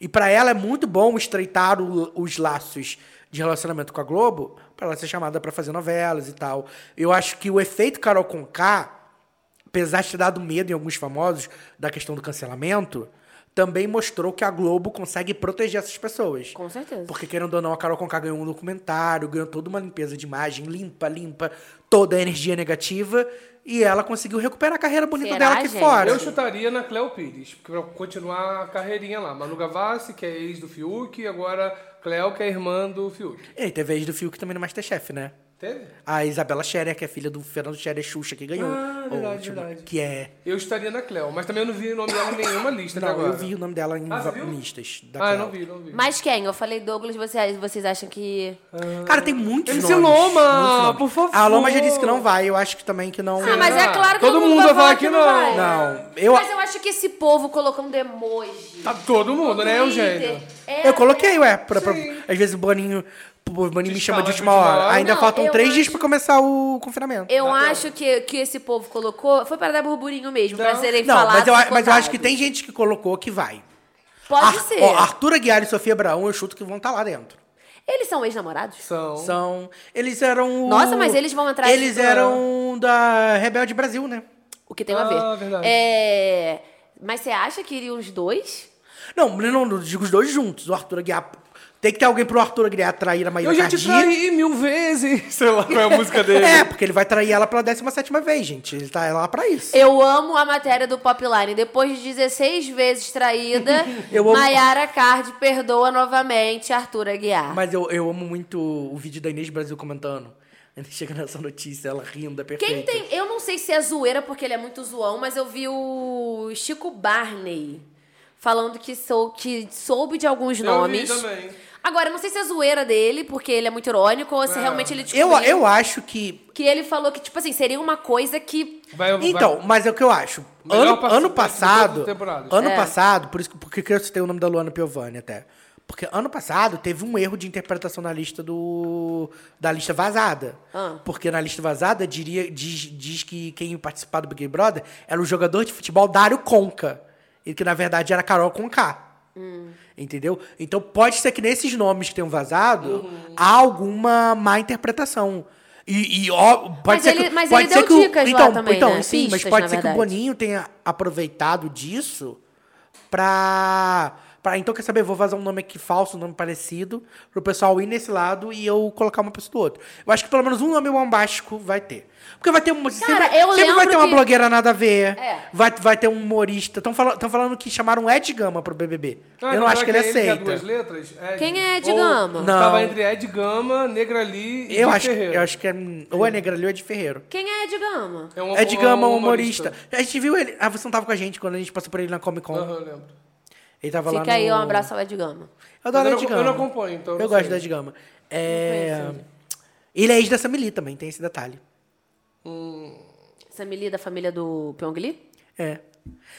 E pra ela é muito bom estreitar o- os laços de relacionamento com a Globo, pra ela ser chamada pra fazer novelas e tal. Eu acho que o efeito Carol Conká, apesar de ter dado medo em alguns famosos da questão do cancelamento, também mostrou que a Globo consegue proteger essas pessoas. Com certeza. Porque, querendo ou não, a Carol Conká ganhou um documentário, ganhou toda uma limpeza de imagem, limpa, limpa, toda a energia negativa, e ela conseguiu recuperar a carreira bonita Será, dela aqui gente? fora. Eu chutaria na Cleo Pires, pra continuar a carreirinha lá. Manu Gavassi, que é ex do Fiuk, e agora Cleo, que é irmã do Fiuk. E teve ex do Fiuk também no Masterchef, né? Teve? A Isabela Scherer, que é filha do Fernando Scherer Xuxa, que ganhou. Ah, verdade, último, verdade. Que é... Eu estaria na Cleo, mas também eu não vi o nome dela em nenhuma lista até Não, agora. eu vi o nome dela em Ah, listas. Da Ah, eu Cleo. não vi, não vi. Mas quem? Eu falei Douglas, vocês, vocês acham que... Cara, tem muitos MC nomes. Loma, nomes. por favor. A Loma já disse que não vai, eu acho que também que não... Ah, mas é Será? claro que Todo mundo vai falar que não. vai. Não, eu... Mas eu acho que esse povo colocando emoji. Tá todo mundo, né, Twitter, Eugênio? é- Eu coloquei, ué. Pra, pra- às vezes o Boninho, o Boninho me chama de de última hora. hora. Ainda Não, faltam três acho- dias pra começar o confinamento. Eu acho que, que esse povo colocou foi para dar burburinho mesmo, pra Não. serem Não, falados mas eu, mas eu acho que tem gente que colocou que vai. Pode Ar- ser. ó, Arthur Aguiar e Sofia Abraão, eu chuto que vão estar lá dentro. Eles são ex-namorados? São. São. Eles eram. o- Nossa, mas eles vão entrar Eles tipo- eram da Rebelde Brasil, né? O que tem a Ah, ver. verdade. É... Mas você acha que iriam os dois? Não, não, não digo os dois juntos. O Arthur Aguiar. Tem que ter alguém pro Arthur Aguiar trair a Maíra Eu já te Cardi. traí mil vezes. Sei lá qual é a música dele. É, porque ele vai trair ela pela 17 vez, gente. Ele tá lá pra isso. Eu amo a matéria do Popline. Depois de 16 vezes traída, Eu amo- Mayara Card perdoa novamente Arthur Aguiar. Mas eu, eu amo muito o vídeo da Inês Brasil comentando. Chega nessa notícia, ela rindo, é perfeito. Quem tem. Eu não sei se é zoeira, porque ele é muito zoão, mas eu vi o Chico Barney falando que, sou, que soube de alguns Eu nomes. vi também. Agora, eu não sei se é zoeira dele, porque ele é muito irônico, ou se É. realmente ele Eu, descobriu. eu acho que. Que ele falou que, tipo assim, seria uma coisa que. Vai, Então, vai- mas é o que eu acho. Ano, ano passado. Ano É. passado, por isso que porque que eu citei o nome da Luana Piovani até. Porque ano passado teve um erro de interpretação na lista do. da lista vazada. Ah. Porque na lista vazada diria, diz, diz que quem ia participar do Big Brother era o jogador de futebol Dário Conca. E que na verdade era Carol Conká. Hum. Entendeu? Então pode ser que nesses nomes que tenham vazado Uhum. há alguma má interpretação. E, e, ó, pode Mas ser ele- que, mas pode ele ser deu que o- dicas lá então, também, então, né? sim, mas Pistas, pode na ser que o verdade. Boninho tenha aproveitado disso pra. Pra então, quer saber, vou vazar um nome aqui falso, um nome parecido, pro pessoal ir nesse lado e eu colocar uma pessoa do outro. Eu acho que pelo menos um nome bombástico vai ter. Porque vai ter uma. sempre eu sempre vai ter uma que- blogueira nada a ver. É. Vai, vai ter um humorista. Estão falando, tão falando que chamaram Ed Gama pro BBB. Ah, eu não acho que ele que é aceita. duas letras? Ed. Quem é Ed Ou- Gama? Não. Tava entre Ed Gama, Negra Lee e eu Di acho, Ferreira. eu acho que é. Ou é Negra Lio ou é de Ferreiro. Quem é Ed Gama? É um, Ed Gama, um um humorista. A gente viu ele. Ah, você não tava com a gente quando a gente passou por ele na Comic Con. Aham, eu lembro. Ele tava lá Fica no... aí, um abraço ao Ed Gama. Eu adoro eu Ed não- Gama. eu não acompanho, então eu Eu gosto do Ed Gama. É... Ele é ex da Samili também, tem esse detalhe. Samili da família do Pyongyi? É.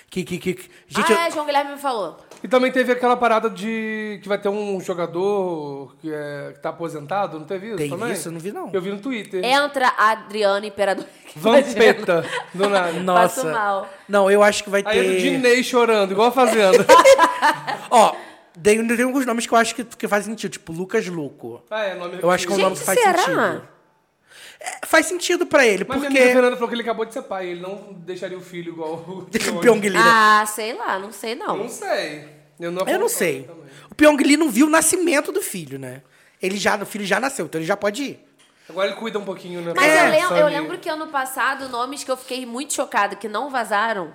Que, que, que... que- Gente, ah, eu- é, João Guilherme me falou. E também teve aquela parada de que vai ter um jogador que, é, que tá aposentado, não teve isso Tem também? isso? Eu não vi, não. Eu vi no Twitter. Entra a Adriana Imperador. Vampeta, do nada. Nossa. Passo mal. Não, eu acho que vai Aí entra o ter... Dinei chorando, igual a Fazenda. Ó, tem, tem alguns nomes que eu acho que, que faz sentido, tipo Lucas Luco. ah, é, nome Eu acho que é um Gente, nome que faz será? sentido. É, faz sentido pra ele, Mas minha porque... amiga Fernanda falou que ele acabou de ser pai, ele não deixaria o filho igual o O Pyong Lee, né? Ah, sei lá, não sei não. Não sei. Eu não, Eu não sei. também. O Pyong Lee não viu o nascimento do filho, né? Ele já, o filho já nasceu, então ele já pode ir. Agora ele cuida um pouquinho, né? Mas É, eu, lem- eu lembro que ano passado, nomes que eu fiquei muito chocada que não vazaram.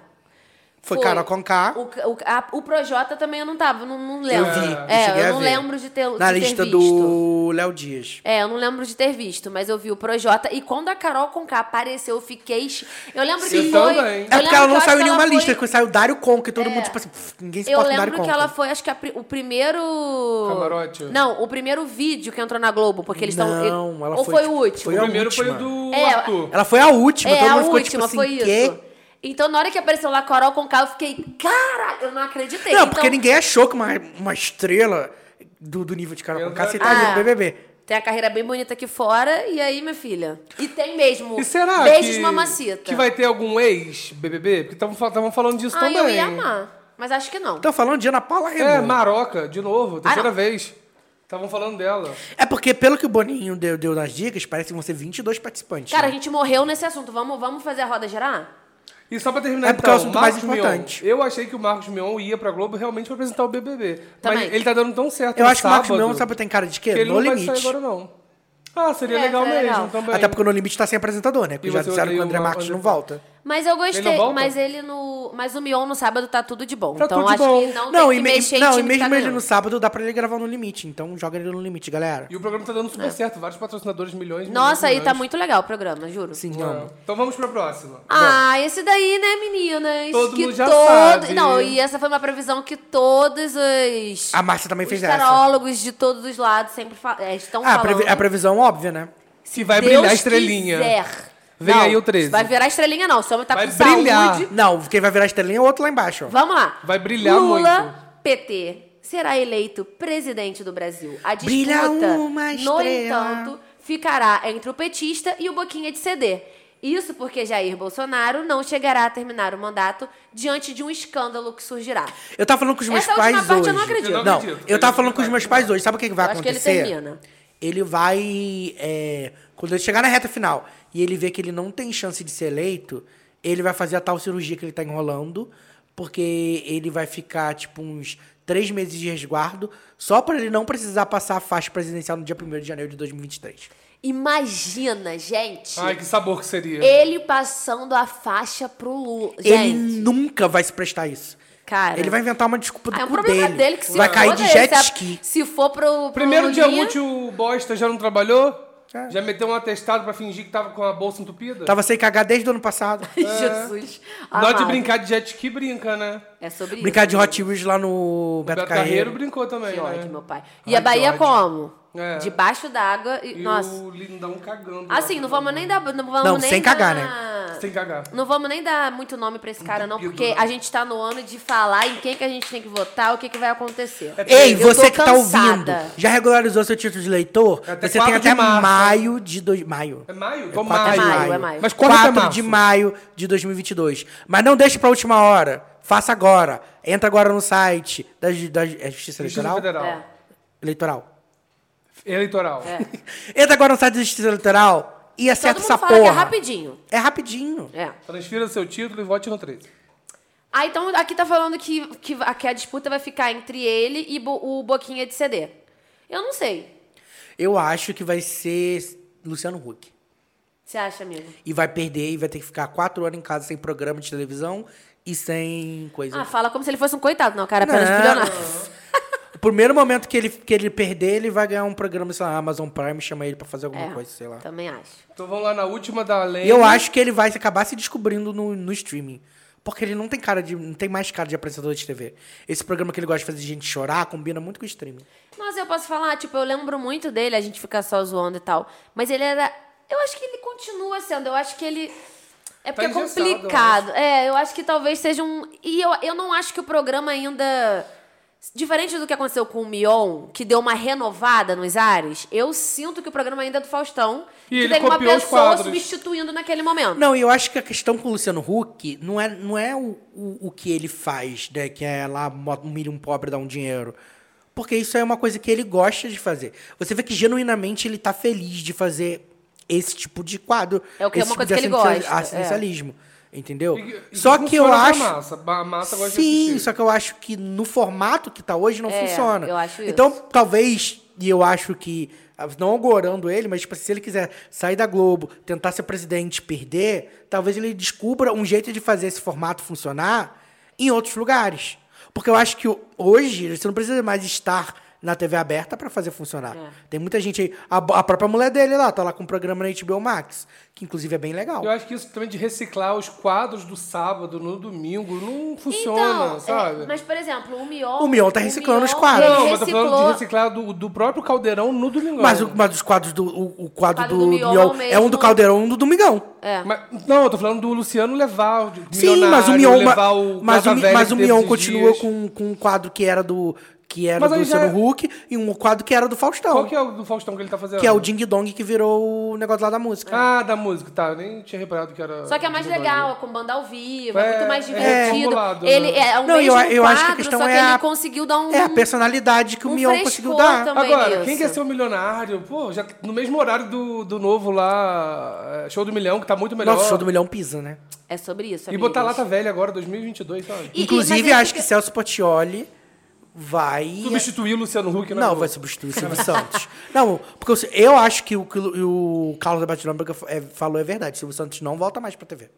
Foi, Carol Conká. O, o, a- o Projota também eu não tava, não, não lembro. Eu vi, eu É, eu a não ver. lembro de ter, Na de ter lista visto. do Léo Dias. É, eu não lembro de ter visto, mas eu vi o Projota. E quando a Carol Conká apareceu, eu fiquei. Eu lembro que Eu foi. também. eu É porque ela que não eu saiu que nenhuma foi- lista, porque saiu Dário Conca e todo mundo, tipo assim, pff, ninguém se Eu importa Dário lembro que ela foi, acho que a o primeiro. Camarote? Não, o primeiro vídeo que entrou na Globo, porque eles estão. Não, ela Ou foi, foi, tipo, o último? foi O a primeiro foi o do É, Arthur. Ela foi a última, É, todo a mundo ficou última, tipo assim, foi quê? Então, na hora que apareceu lá Coral com K, eu fiquei, cara, eu não acreditei. Não, então, porque ninguém achou que uma, uma estrela do, do nível de Carol Eu Conká não- aceitaria Ah. o BBB. Tem a carreira bem bonita aqui fora, e aí, minha filha? E tem mesmo. E será Beijos, que, mamacita. que vai ter algum ex-BBB? Porque estavam falando disso Ah, também. eu ia amar. Mas acho que não. Tô falando de Ana Paula É, Renault. Maroca, de novo, terceira não. vez. Estavam falando dela. É porque, pelo que o Boninho deu, deu nas dicas, parece que vão ser 22 participantes. Cara, a né? gente morreu nesse assunto. Vamos, vamos fazer a roda girar? E só pra terminar, É porque é o então, assunto mais Marcos Mion. importante. Eu achei que o Marcos Mion ia pra Globo realmente pra apresentar o BBB. Também. Mas ele tá dando tão certo Eu no acho que o Marcos sábado Mion, sabe, tem cara de quê? que ele No não vai limite. sair agora, não. Ah, seria É, legal seria mesmo legal. também. Até porque o No Limite tá sem apresentador, né? Porque E já disseram que o André o Marques não volta. Mas eu Ele gostei. volta? Mas ele no. Mas o Mion no sábado tá tudo de bom. Tá então acho bom. que não, Não, tem e, que me- mexer em não, e mesmo tá ele no sábado dá pra ele gravar no limite. Então joga ele no limite, galera. E o programa tá dando super certo. Vários patrocinadores, milhões. Nossa, milhões, aí tá muito legal o programa, juro. Sim, É. amo. Então vamos pra próxima. Ah, esse daí, né, meninas? Todo que mundo já todo... sabe. Não, e essa foi uma previsão que todos os. A Márcia também os fez essa. tarólogos de todos os lados sempre fa- é, estão Ah, a, falando. previ- a previsão óbvia, né? Se vai Deus brilhar a estrelinha. Quiser. Vem Não, aí o 13. Vai virar estrelinha, não. Se o homem tá Vai com brilhar. saúde. Não, quem vai virar estrelinha é o outro lá embaixo. Vamos lá. Vai brilhar Lula, muito. PT, será eleito presidente do Brasil. A disputa, Brilha uma no entanto, ficará entre o petista e o Boquinha de CD. Isso porque Jair Bolsonaro não chegará a terminar o mandato diante de um escândalo que surgirá. Eu tava falando com os meus Essa última pais parte hoje. eu não acredito. Eu não Não, acredito. eu tava falando com os meus pais hoje. Sabe o que, que vai Eu acho que ele acontecer? termina. Ele vai. é, quando ele chegar na reta final e ele ver que ele não tem chance de ser eleito, ele vai fazer a tal cirurgia que ele tá enrolando, porque ele vai ficar, tipo, uns três meses de resguardo, só pra ele não precisar passar a faixa presidencial no dia 1 de janeiro de 2023. Imagina, gente, Ai, que sabor que seria. ele passando a faixa pro Lula. Ele nunca vai se prestar a isso. cara. Ele vai inventar uma desculpa do é um problema dele. dele que se vai cair de foda, jet ski. Se for pro. pro Primeiro dia útil, o bosta já não trabalhou? É. Já meteu um atestado pra fingir que tava com a bolsa entupida? Tava sem cagar desde o ano passado. Jesus. Na hora de brincar de jet ski, brinca, né? É sobre Brincar isso. de Hot Wheels lá no O Beto, Beto Carreiro. Carreiro brincou também, Que né? ódio, meu pai. E Ai, a Bahia ódio. como? É. Debaixo d'água. E... E Nossa. o Lindão cagando. Assim, não vamos nem dar. Não, vamos Não, nem sem cagar, dar- Sem cagar. Não vamos nem dar muito nome pra esse cara, não, porque né? a gente tá no ano de falar em quem que a gente tem que votar, o que, que vai acontecer. Ei, Eu você tô que tá cansada. ouvindo, já regularizou seu título de eleitor? É você tem 4 de até março. maio de... Dois, maio. É maio? É Tô 4 de maio. maio, maio. é maio. Mas corre até 4 março. de maio de 2022. Mas não deixe pra última hora. Faça agora. Entra agora no site da, da é Justiça Justiça Eleitoral? Federal. É, Eleitoral. Eleitoral. é. Entra agora no site da Justiça Eleitoral e Todo acerta mundo essa fala que porra. é rapidinho. É rapidinho. É. Transfira seu título e vote no 13. Ah, então aqui tá falando que, que, a, que a disputa vai ficar entre ele e bo- o Boquinha de CD. Eu não sei. Eu acho que vai ser Luciano Huck. Você acha, amigo? E vai perder e vai ter que ficar quatro horas em casa sem programa de televisão e sem coisa. Ah, fala como se ele fosse um coitado. Não, o cara é apenas bilionário. O primeiro momento que ele, que ele perder, ele vai ganhar um programa, sei lá, Amazon Prime, chama ele pra fazer alguma É, coisa, sei lá. também acho. Então vamos lá na última da lei. E eu acho que ele vai acabar se descobrindo no, no streaming. Porque ele não tem cara de. não tem mais cara de apresentador de TV. Esse programa que ele gosta de fazer gente chorar combina muito com o streaming. Mas eu posso falar, tipo, eu lembro muito dele, a gente fica só zoando e tal. Mas ele era. Eu acho que ele continua sendo. Eu acho que ele. É porque é Tá eu complicado. é, eu acho que talvez seja um. E eu, eu não acho que o programa ainda. Diferente do que aconteceu com o Mion, que deu uma renovada nos ares, eu sinto que o programa ainda é do Faustão. E que ele tem uma pessoa substituindo naquele momento. Não, e eu acho que a questão com o Luciano Huck não é, não é o, o, o que ele faz, né? Que é lá humilha um pobre dar um dinheiro. Porque isso é uma coisa que ele gosta de fazer. Você vê que genuinamente ele tá feliz de fazer esse tipo de quadro. É o que é esse uma tipo coisa de que ele gosta, é. assistencialismo. Entendeu? E- e só que eu acho. Massa. A massa gosta de Sim, só que eu acho que no formato que tá hoje não É, funciona. eu acho isso. Então, talvez, e eu acho que, não agorando ele, mas tipo, se ele quiser sair da Globo, tentar ser presidente e perder, talvez ele descubra um jeito de fazer esse formato funcionar em outros lugares. Porque eu acho que hoje você não precisa mais estar na TV aberta pra fazer funcionar. É. Tem muita gente aí. A, a própria mulher dele lá, tá lá com um programa na HBO Max, que inclusive é bem legal. Eu acho que isso também de reciclar os quadros do sábado no domingo não funciona, Então, é, sabe? mas, por exemplo, o Mion... O Mion tá reciclando os quadros. Não, mas eu tô falando de reciclar do, do próprio caldeirão no domingão. Mas, o- mas os quadros do. O, o quadro, quadro do, do Mion Mion é um mesmo. do Caldeirão e um do Domingão. É. Mas- não, eu tô falando do Luciano levar o Sim, mas o Mion. levar o Mas o, mas o Mion continua dias. com, com um quadro que era do. Que era Mas do aí já Luciano é- Huck e um quadro que era do Faustão. Qual que é o do Faustão que ele tá fazendo? que é o Ding Dong que virou o negócio lá da música. Ah, da música, tá. Eu nem tinha reparado que era. Só que é mais legal, Dong. com banda ao vivo, é, É, muito mais é divertido. formulado, ele né? é um Não, eu- mesmo eu acho que a quadro, questão só que é ele a- conseguiu dar um... É a personalidade que o um Mion frescor conseguiu dar. também. Agora, nisso. quem quer ser o milionário? Pô, já no mesmo horário do, do novo lá, é, Show do Milhão, que tá muito melhor. Nossa, o show do milhão pisa, né? É sobre isso, E botar amigos. Lata Velha agora, 2022, sabe? E- e- Inclusive, ele acho fica- que Celso Portioli vai. Substituir o Luciano Huck, né? Não, no- vai substituir o Silvio Santos. Não, porque eu, eu acho que o que o, o Carlos Lombardi é, falou é verdade. Silvio Santos não volta mais pra TV.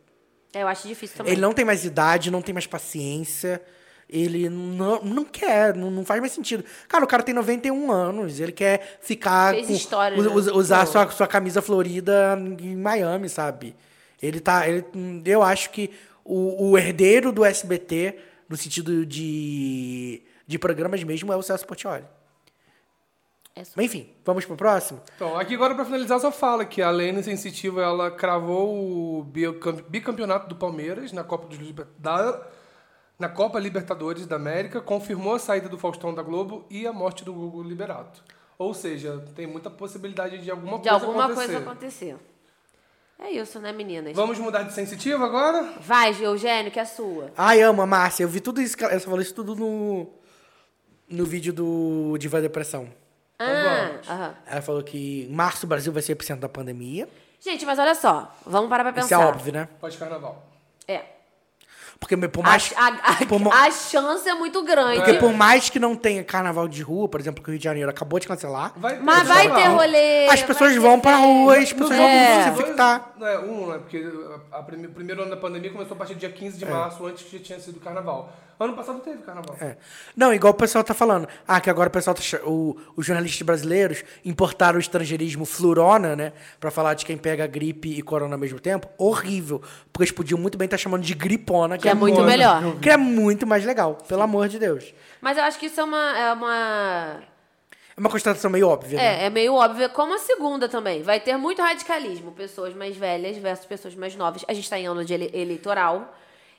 É, eu acho difícil também. Ele não tem mais idade, não tem mais paciência. Ele não, não quer, não, não faz mais sentido. Cara, o cara tem 91 anos, ele quer ficar. Fez com- história, us- né? us- usar Pô. sua, sua camisa florida em Miami, sabe? Ele tá. Ele, eu acho que o, o herdeiro do SBT, no sentido de, de programas mesmo, é o Celso Portioli. É só- Mas enfim, vamos pro próximo? Então, aqui agora pra finalizar, só fala que a Lene Sensitiva, ela cravou o bicam- bicampeonato do Palmeiras na Copa, dos Liber- da- na Copa Libertadores da América, confirmou a saída do Faustão da Globo e a morte do Google Liberato. Ou seja, tem muita possibilidade de alguma De coisa alguma acontecer. coisa acontecer. É isso, né, meninas? Vamos mudar de sensitiva agora? Vai, Eugênio, que é a sua. Ai, amo a Márcia. Eu vi tudo isso. ela falou isso tudo no, no vídeo do Diva Depressão. Ah, aham. Ela falou que em março o Brasil vai ser epicentro da pandemia. Gente, mas olha só. Vamos parar pra Isso pensar. é óbvio, né? Pós-carnaval. É. Porque por mais, a, a- por a chance é muito grande. porque por mais que não tenha carnaval de rua, por exemplo, que o Rio de Janeiro acabou de cancelar, Vai ter Mas vai ter rolê. as pessoas vai vão ter pra festa. rua, as pessoas vão É. se infectar. Dois, né, um, né? Porque a, a prime- o primeiro ano da pandemia começou a partir do dia 15 de março, antes que já tinha sido carnaval. Ano passado teve carnaval. É. Não, igual o pessoal tá falando. Ah, que agora o pessoal tá. O, os jornalistas brasileiros importaram o estrangeirismo flurona, né? Pra falar de quem pega gripe e corona ao mesmo tempo. Horrível. Porque eles podiam muito bem estar chamando de gripona, Que é muito Boa. melhor. Que é muito mais legal, pelo amor de Deus. Mas eu acho que isso é uma. É, uma... É uma constatação meio óbvia, né? é, é meio óbvio. Como a segunda também. Vai ter muito radicalismo. Pessoas mais velhas versus pessoas mais novas. A gente tá em ano de ele- eleitoral.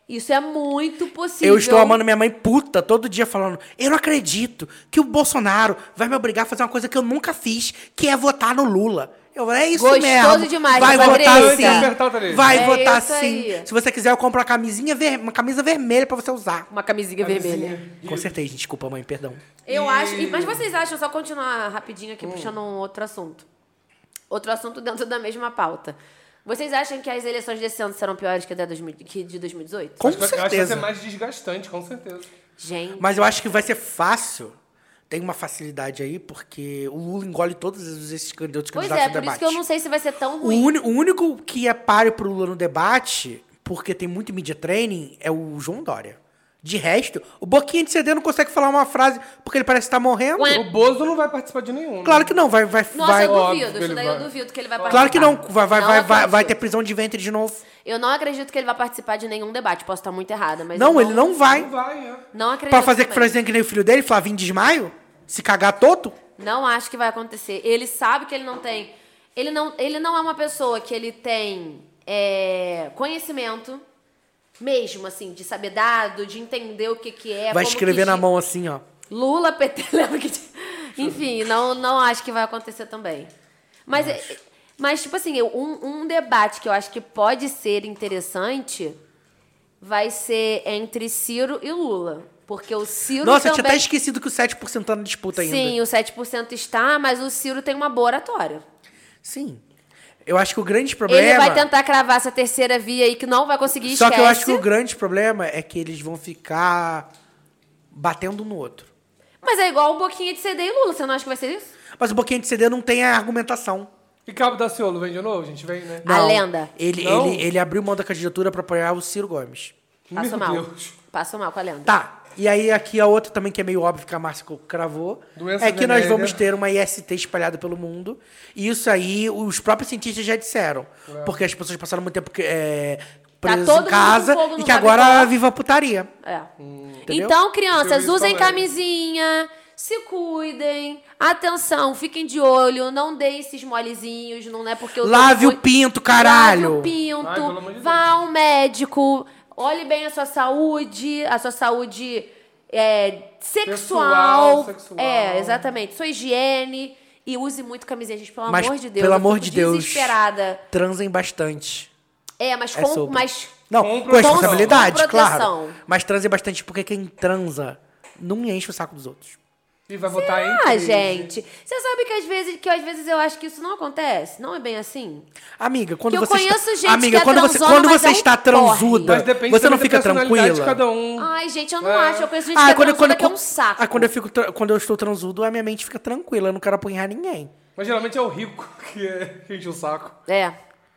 Isso é muito possível. Eu estou amando minha mãe puta todo dia falando: Eu não acredito que o Bolsonaro vai me obrigar a fazer uma coisa que eu nunca fiz, que é votar no Lula. Eu, é isso Gostoso mesmo. demais, vai votar sim. Vai É votar sim. Se você quiser, eu compro uma camisinha ver... uma camisa vermelha pra você usar. Uma camisinha vermelha. Consertei, gente. Desculpa, mãe, perdão. Eu E- acho. Mas vocês acham, só continuar rapidinho aqui, puxando um outro assunto. Outro assunto dentro da mesma pauta. Vocês acham que as eleições desse ano serão piores que a de 2000 que de 2018? Com que- Eu acho que vai certeza. ser mais desgastante, com certeza. Gente. Mas eu acho que vai ser fácil. Tem uma facilidade aí, porque o Lula engole todos esses can- outros Pois candidatos é, no por debate. isso que eu não sei se vai ser tão O, ruim. uni- o único que é páreo pro Lula no debate, porque tem muito media training, é o João Dória. De resto, o Boquinha de CD não consegue falar uma frase porque ele parece estar morrendo. Ué. O Bozo não vai participar de nenhum. né? Claro que não, vai. vai, Nossa, vai eu duvido. Isso daí eu duvido que ele vai participar. Claro que não. Vai, vai, Não vai, vai, vai ter prisão de ventre de novo. Eu não acredito que ele vai participar de nenhum debate. Posso estar muito errada, mas. Não, ele não vai. Não vai, é. Não acredito. Pra fazer que frasinha que nem o filho dele, Flavinho Desmaio? Se cagar toto? Não acho que vai acontecer. Ele sabe que ele não tem. Ele não, ele não é uma pessoa que ele tem é, conhecimento mesmo, assim, de saber dado, de entender o que, que é. vai escrever na mão assim, ó. Lula, PT, lembra que. Enfim, não, não acho que vai acontecer também. Mas, é- mas tipo assim, eu- um, um debate que eu acho que pode ser interessante vai ser entre Ciro e Lula. Porque o Ciro Nossa, eu também... tinha até esquecido que o 7% tá na disputa ainda. Sim, o 7% está, mas o Ciro tem uma boa oratória. Sim. Eu acho que o grande problema. Ele vai tentar cravar essa terceira via aí que não vai conseguir, Só que eu acho que o grande problema é que eles vão ficar batendo um no outro. Mas é igual o Boquinha de CD e Lula, você não acha que vai ser isso? Mas o Boquinha de CD não tem a argumentação. E Cabo da Ciolo vem de novo? A gente vem, né? A lenda. Ele, Não? ele, ele abriu mão da candidatura pra apoiar o Ciro Gomes. Passo Meu mal. Deus. Passo mal com a lenda. Tá. E aí aqui a outra também que é meio óbvio que a Márcia cravou. Doença é que nós venérea. vamos ter uma IST espalhada pelo mundo. E isso aí os próprios cientistas já disseram. Porque as pessoas passaram muito tempo é, presas todo em casa e que agora rabicó. viva a putaria. É. Entendeu? Então, crianças, usem também. camisinha, se cuidem, atenção, fiquem de olho, não deem esses molezinhos, não é porque eu tô Lave o muito- pinto, Lave caralho! o pinto, Ai, vá a um médico, olhe bem a sua saúde, a sua saúde é, sexual. Sexual, sexual. É, exatamente. Sua higiene. E use muito camisinha, gente, pelo Mas, amor de Deus. pelo amor de Deus. Desesperada. Transem bastante. É, mas É com. sobre. mas Não, Com responsabilidade, Com claro. Mas transem bastante porque quem transa não enche o saco dos outros. E vai votar em Ah, gente. Você sabe que às vezes que às vezes eu acho que isso não acontece? Não é bem assim? Amiga, quando Que eu você conheço está... gente Amiga, que é quando você quando você é um está transuda, Mas depende você não fica tranquila. de cada um. Ai, gente, eu não É. acho. Eu conheço gente Ah, que é quando, transona quando, que é um saco. ah, quando eu fico tra- quando eu estou transudo, a minha mente fica tranquila, eu não quero apanhar ninguém. Mas geralmente é o rico que, é, que enche o saco. É.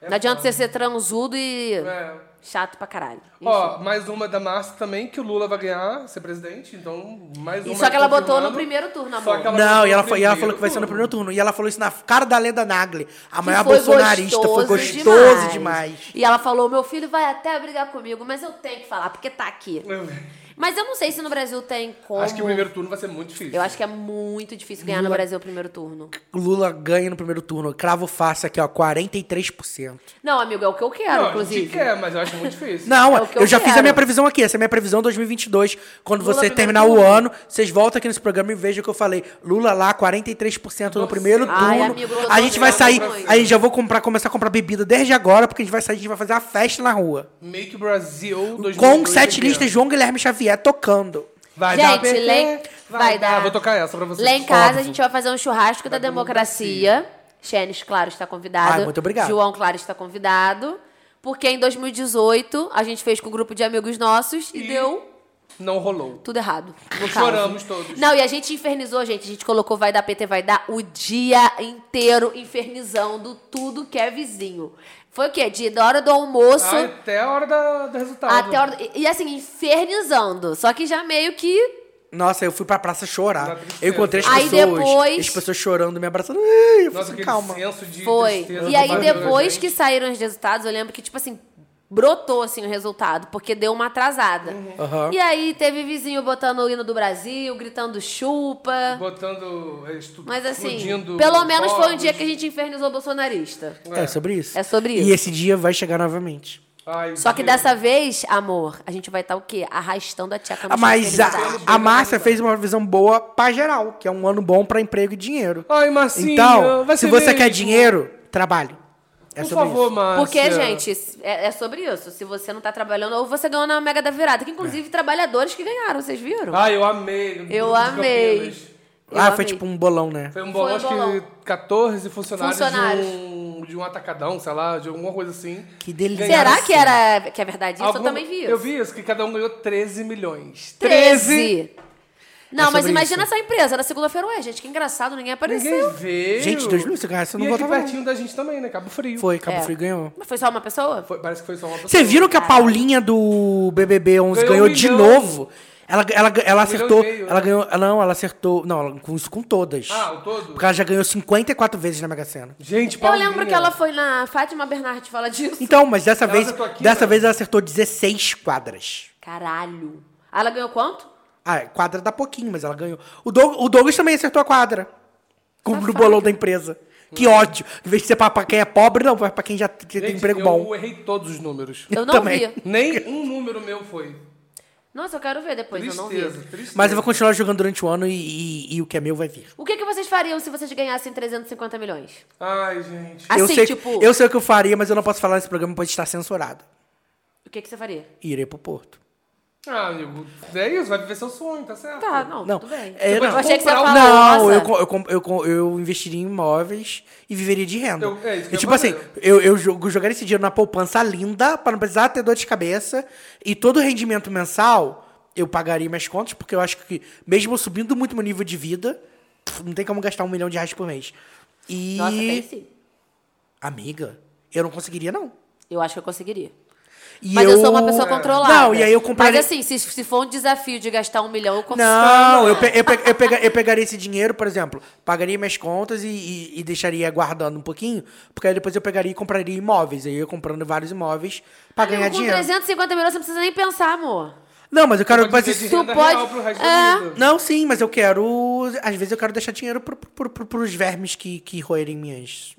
Não adianta você ser transudo e É. chato pra caralho. Ó, mais uma da Márcia também, que o Lula vai ganhar, ser presidente, então mais E uma só que ela botou no primeiro turno, Só amor. que ela não, botou e ela, fa- e ela falou que vai ser no primeiro turno. E ela falou isso na cara da Leda Nagli. A Que maior foi bolsonarista. foi gostoso demais. E ela falou: meu filho vai até brigar comigo, mas eu tenho que falar, porque tá aqui. Mas eu não sei se no Brasil tem como. Acho que o primeiro turno vai ser muito difícil. Eu acho que é muito difícil ganhar no Brasil o primeiro turno. Lula ganha no primeiro turno. Cravo fácil aqui, ó, 43%. Não, amigo, é o que eu quero, Não, inclusive. a gente quer, mas eu acho muito difícil. Não, É o que eu, eu já fiz a quero. minha previsão aqui. Essa é a minha previsão 2022. Quando Lula você terminar o turno. ano, vocês voltam aqui nesse programa e vejam o que eu falei. Lula lá, 43% no primeiro turno. Ai, amigo, a gente vai sair. A gente já vou comprar, começar a comprar bebida desde agora, porque a gente vai sair, a gente vai fazer uma festa na rua. Make Brasil 2022 Com sete listas João Guilherme Xavier tocando. Vai Gente, dar PT, lá em- vai dar. Vou tocar essa pra vocês. Lá em casa a gente vai fazer um churrasco da, democracia. Xenis, claro, está convidado. Ai, muito obrigado. João, claro, está convidado. Porque em 2018 a gente fez com um grupo de amigos nossos e, E- deu Não rolou. tudo errado. No Choramos todos. Não, e a gente infernizou, gente. A gente colocou vai dar PT, vai dar o dia inteiro infernizando tudo que é vizinho. Foi o quê? De, da hora do almoço Até a hora da, do resultado. até a hora. E, e assim, infernizando. Só que já meio que. Nossa, eu fui pra praça chorar. Eu encontrei as Aí pessoas. depois- As pessoas chorando, me abraçando. Eu falei Nossa, assim, calma. senso de Foi. tristeza E aí, depois que saíram os resultados, eu lembro que, tipo assim, brotou assim o resultado, porque deu uma atrasada. Aham. E aí teve vizinho botando o hino do Brasil, gritando chupa. Botando... é, estu- Mas assim, pelo menos foi um dia que a gente infernizou o bolsonarista. É sobre isso. É sobre E isso. esse dia vai chegar novamente. Ai, Só que Deus. dessa vez, amor, a gente vai estar o quê? Arrastando a tcheca no Ah, Mas a, a Márcia fez uma visão boa pra geral, que é um ano bom pra emprego e dinheiro. Ai, Marcinha, Então, vai se você quer mesmo. dinheiro, trabalhe. É Por favor, isso. Márcia. Porque, gente, é, é sobre isso. Se você não tá trabalhando, ou você ganhou na Mega da Virada, que inclusive trabalhadores que ganharam, vocês viram? Ai, eu amei. Eu amei. Eu ah, amei. foi tipo um bolão, né? Foi um bolão, Foi um acho bolão. que 14 funcionários, Funcionários. De, um, de um atacadão, sei lá, de alguma coisa assim. Que delícia. Será que era que é verdade isso? Algum- Eu também vi isso. Eu vi isso, que cada um ganhou 13 milhões. 13! Não, É mas sobre imagina isso. essa empresa. Na segunda-feira, ué, gente, que engraçado, ninguém apareceu. Ninguém veio. Gente, 2 mil, se ganhasse, eu não E aqui votava, não. pertinho da gente também, né? Cabo Frio. Foi, Cabo É. Frio ganhou. Mas foi só uma pessoa? Foi- parece que foi só uma pessoa. Vocês viram que a Paulinha do BBB 11 Ganhou ganhou, um de milhão. novo? Ela, ela, ela acertou. meio, ela né? ganhou. Não, ela acertou. Não, ela- com isso com todas. Ah, o todo? Porque ela já ganhou 54 vezes na Mega Sena. Gente, Eu Paulinha. lembro que ela foi na Fátima Bernardes fala disso. Então, mas dessa Ela vez. aqui, dessa né? vez ela acertou 16 quadras. Caralho. Ah, Ela ganhou quanto? Ah, quadra dá pouquinho, mas ela ganhou. O, Doug- o Douglas também acertou a quadra. Com o bolão da empresa. Que ódio. Em vez de ser pra, pra quem é pobre, não, pra quem já tem Gente, emprego eu bom. errei todos os números. Eu não também. vi. Nem um número meu foi. Nossa, eu quero ver depois, eu não Tristeza, vi. tristeza. Mas eu vou continuar jogando durante o ano e, e- e o que é meu vai vir. O que, que vocês fariam se vocês ganhassem 350 milhões? Ai, gente. Assim, eu, sei, tipo- eu sei o que eu faria, mas eu não posso falar nesse programa, pode estar censurado. O que, que você faria? Irei pro Porto. Ah, amigo, é isso, vai viver seu sonho, tá certo? Tá, não, Não, tudo bem. é, eu não. achei que você ia falar, Não, eu, eu, eu, eu investiria em imóveis e viveria de renda. Eu- é isso que E, eu tipo assim, eu, eu jogaria esse dinheiro na poupança linda, pra não precisar ter dor de cabeça. E todo o rendimento mensal, eu pagaria minhas contas, porque eu acho que, mesmo eu subindo muito meu nível de vida, não tem como gastar um milhão de reais por mês. E. Nossa, tem sim. Amiga, eu não conseguiria, não. Eu acho que eu conseguiria. E Mas eu, sou uma pessoa controlada. Não, e aí eu compraria... Mas assim, se, se for um desafio de gastar um milhão, eu consigo. Não, eu, pe- eu, pe- eu, pega- eu pegaria esse dinheiro, por exemplo, pagaria minhas contas e, e- e deixaria guardando um pouquinho, porque aí depois eu pegaria e compraria imóveis. Aí eu ia comprando vários imóveis pra ganhar com dinheiro. 350 milhões você não precisa nem pensar, amor. Não, mas eu quero. Pode Mas isso- pode- real pro resto é. Não, sim, mas eu quero. Às vezes eu quero deixar dinheiro pro, pro, pro, pros vermes que, que roerem minhas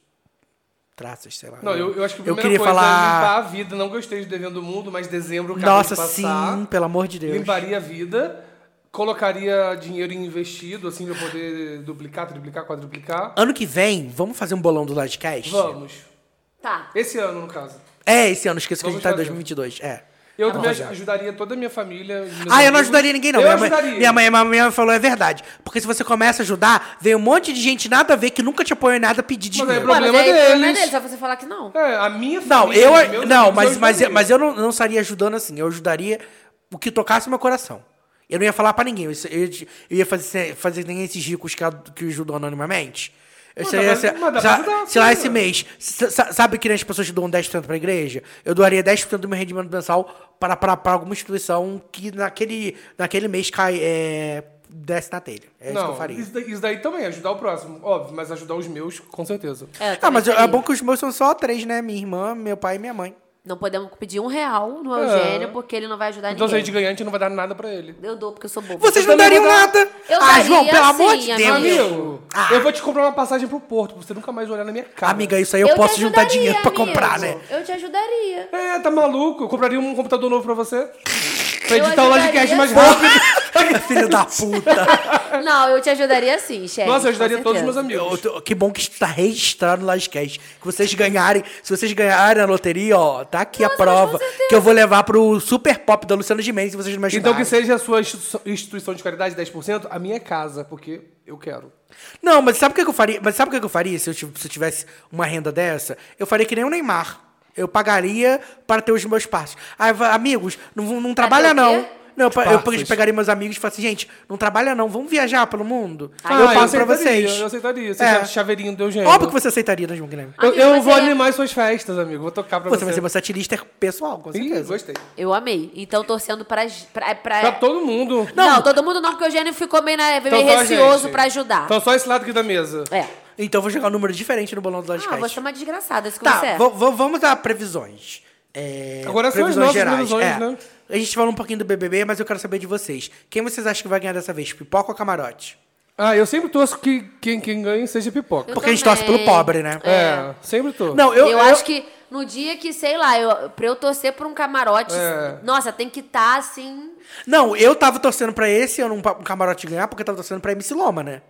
traças, sei lá. Não, eu, eu acho que a eu queria coisa é falar. limpar a vida. Não gostei de Devendo o Mundo, mas dezembro acabou Nossa, de passar. sim, pelo amor de Deus. Limparia a vida. Colocaria dinheiro investido, assim, pra poder duplicar, triplicar, quadruplicar. Ano que vem, vamos fazer um bolão do Lodcast? Vamos. Tá. Esse ano, no caso. É, esse ano, esqueci que a Vamos gente tá em fazer. 2022. É. Eu também ajudaria toda a minha família. Ah, eu não amigos. ajudaria ninguém, não. Eu minha, mãe, ajudaria. minha, mãe, minha mãe falou é verdade. Porque se você começa a ajudar, vem um monte de gente nada a ver que nunca te apoiou em nada pedir Mas aí, dinheiro. Ué, mas o problema é deles. dele, só você falar que não. É, a minha Não, família. eu. meus Não, amigos, mas, eu mas, eu, mas eu não, não estaria ajudando assim. Eu ajudaria o que tocasse meu coração. Eu não ia falar pra ninguém. Eu, eu, eu ia fazer, fazer nem esses ricos que, que ajudam anonimamente. Eu Mas sei, mas sei- lá, esse mês. sa- sa- Sabe que nem as pessoas doam 10% pra igreja? Eu doaria 10% do meu rendimento mensal para, para, para alguma instituição que naquele, naquele mês cai, é, desce na telha. É isso que eu Não, faria. isso daí, isso daí também, ajudar o próximo, óbvio, mas ajudar os meus, com certeza. É, Ah, mas é bom que os meus são só três, né? Minha irmã, meu pai e minha mãe. Não podemos pedir um real no É. Eugênio, porque ele não vai ajudar Então se a ninguém. gente ganhar, a gente não vai dar nada pra ele. Eu dou, porque eu sou bobo. Vocês Eu não dariam nada. Eu ah, daria João, pelo amor de. Deus. Amigo, Ah. eu vou te comprar uma passagem pro Porto, pra você nunca mais olhar na minha cara. Amiga, isso aí eu, te posso juntar dinheiro pra amigo. comprar, né? Eu te ajudaria. É, tá maluco? Eu compraria um computador novo pra você. Pra Eu editar o podcast mais rápido. Filho da puta. Não, eu te ajudaria sim, chefe. Nossa, eu ajudaria com todos os meus amigos. Eu tô- que bom que está registrado no Livecast. Que vocês ganharem. Se vocês ganharem a loteria, ó, tá aqui a prova. Que eu vou levar pro Super Pop da Luciana Gimenez se vocês não me ajudarem. Então que seja a sua instituição- instituição de caridade 10%, a minha é casa, porque eu quero. Não, mas sabe o que que eu faria? Mas sabe o que que eu faria se eu, tiv- se eu tivesse uma renda dessa? Eu faria que nem o Neymar. Eu pagaria para ter os meus passos. Ah, va- amigos, não, vão- não trabalha o quê? Não, eu, pa- eu Parças. pegaria meus amigos e falaria assim, gente, não trabalha não, vamos viajar pelo mundo. Ah, eu passo pra vocês. Eu aceitaria. Você É. é. chaveirinho do Eugênio. Óbvio que você aceitaria, né, João Guilherme? Eu, Amigo, eu mas vou é- animar suas festas, amigo. Vou tocar pra Você você. vai ser satirista pessoal, com Ih, certeza. gostei. Eu amei. Então, torcendo pra... pra, pra... Pra todo mundo. Não, todo mundo não, porque o Eugênio ficou meio, na, meio Então a receoso pra ajudar. Então só esse lado aqui da mesa. É. Então eu vou jogar um número diferente no bolão do Ah, Lodcast. você é uma desgraçada, isso que Tá, você é. vamos dar previsões. É, Agora são as nossas gerais. previsões, é. né? A gente falou um pouquinho do BBB, mas eu quero saber de vocês. Quem vocês acham que vai ganhar dessa vez? Pipoca ou camarote? Ah, eu sempre torço que quem, quem ganhe seja pipoca. Eu Porque a gente torce também. pelo pobre, né? É, sempre torço. Não, eu, Eu, eu- acho que no dia que, sei lá, eu, pra eu torcer por um camarote, É. nossa, tem que estar assim. Não, eu tava torcendo pra esse ano um, pa- um camarote ganhar, porque eu tava torcendo pra MC Loma, né?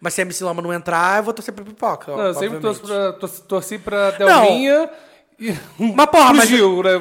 Mas se a MC Loma não entrar, eu vou torcer pra Pipoca. Não, eu sempre obviamente. torço pra, torci, torci pra Delminha. Mas porra, pro mas, né?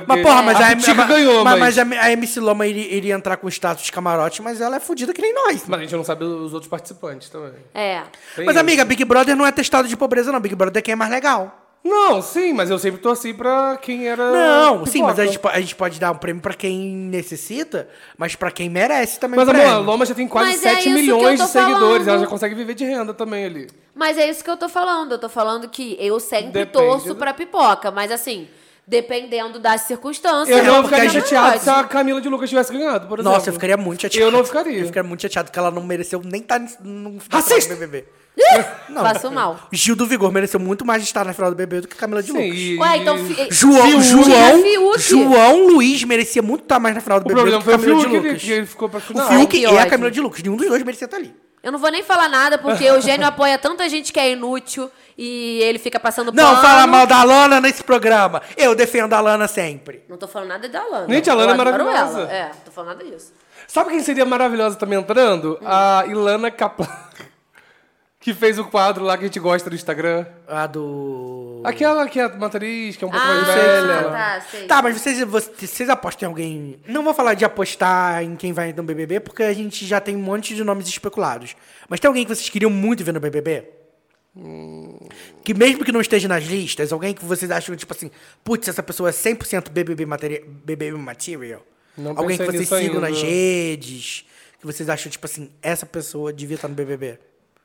mas porra, mas a, a, Pitica mas- ganhou, mas, mas. mas a, a MC Loma iria, iria entrar com status de camarote, mas ela é fodida que nem nós. Mas a gente não sabe os outros participantes também. É. Tem Mas, isso. amiga, Big Brother não é testado de pobreza, não. Big Brother é quem é mais legal. Não, sim, mas eu sempre torci pra quem era. Não, sim, mas a pipoca. gente, a gente pode dar um prêmio pra quem necessita, mas pra quem merece também Mas, um amor, a Loma já tem quase Mas é 7 isso que eu milhões de seguidores. falando. Ela já consegue viver de renda também ali. Mas é isso que eu tô falando. Eu tô falando que eu sempre Depende torço do- pra pipoca, mas assim, dependendo das circunstâncias. Eu não porque ficaria gente chateado se a Camila de Lucas tivesse ganhado, por exemplo. Nossa, eu ficaria muito chateado. Eu não ficaria. Eu ficaria muito chateado, porque ela não mereceu nem estar no Racista! do BBB. Não. Faço mal. Gil do Vigor mereceu muito mais de estar na final do BBB do que Camila de Sim, Lucas. e- Ué, então. fi- João, Fiuk. João, Fiuk. João Luiz merecia muito estar mais na final do O BBB do que o Camila de Fiuk, Lucas. que ele ficou pra O final. Fiuk que e a ódio. Camila de Lucas. Nenhum dos dois merecia estar ali. Eu não vou nem falar nada, porque o Eugênio apoia tanta gente que é inútil e ele fica passando Não pano. fala mal da Lana nesse programa. Eu defendo a Lana sempre. Não tô falando nada da Lana. Gente, a Lana Eu é maravilhosa. ela. É, não tô falando nada disso. Sabe quem seria maravilhosa também entrando? A Ilana Kaplan. que fez o quadro lá que a gente gosta do Instagram. A do... Aquela que é uma atriz, que é um pouco Ah, mais velha. tá, sei. Tá, mas vocês, vocês, apostam em alguém. Não vou falar de apostar em quem vai no BBB, porque a gente já tem um monte de nomes especulados. Mas tem alguém que vocês queriam muito ver no BBB? Que mesmo que não esteja nas listas, alguém que vocês acham, tipo assim, putz, essa pessoa é 100% BBB, materi BBB material. Não alguém que vocês sigam ainda. nas redes, que vocês acham, tipo assim, essa pessoa devia estar no BBB.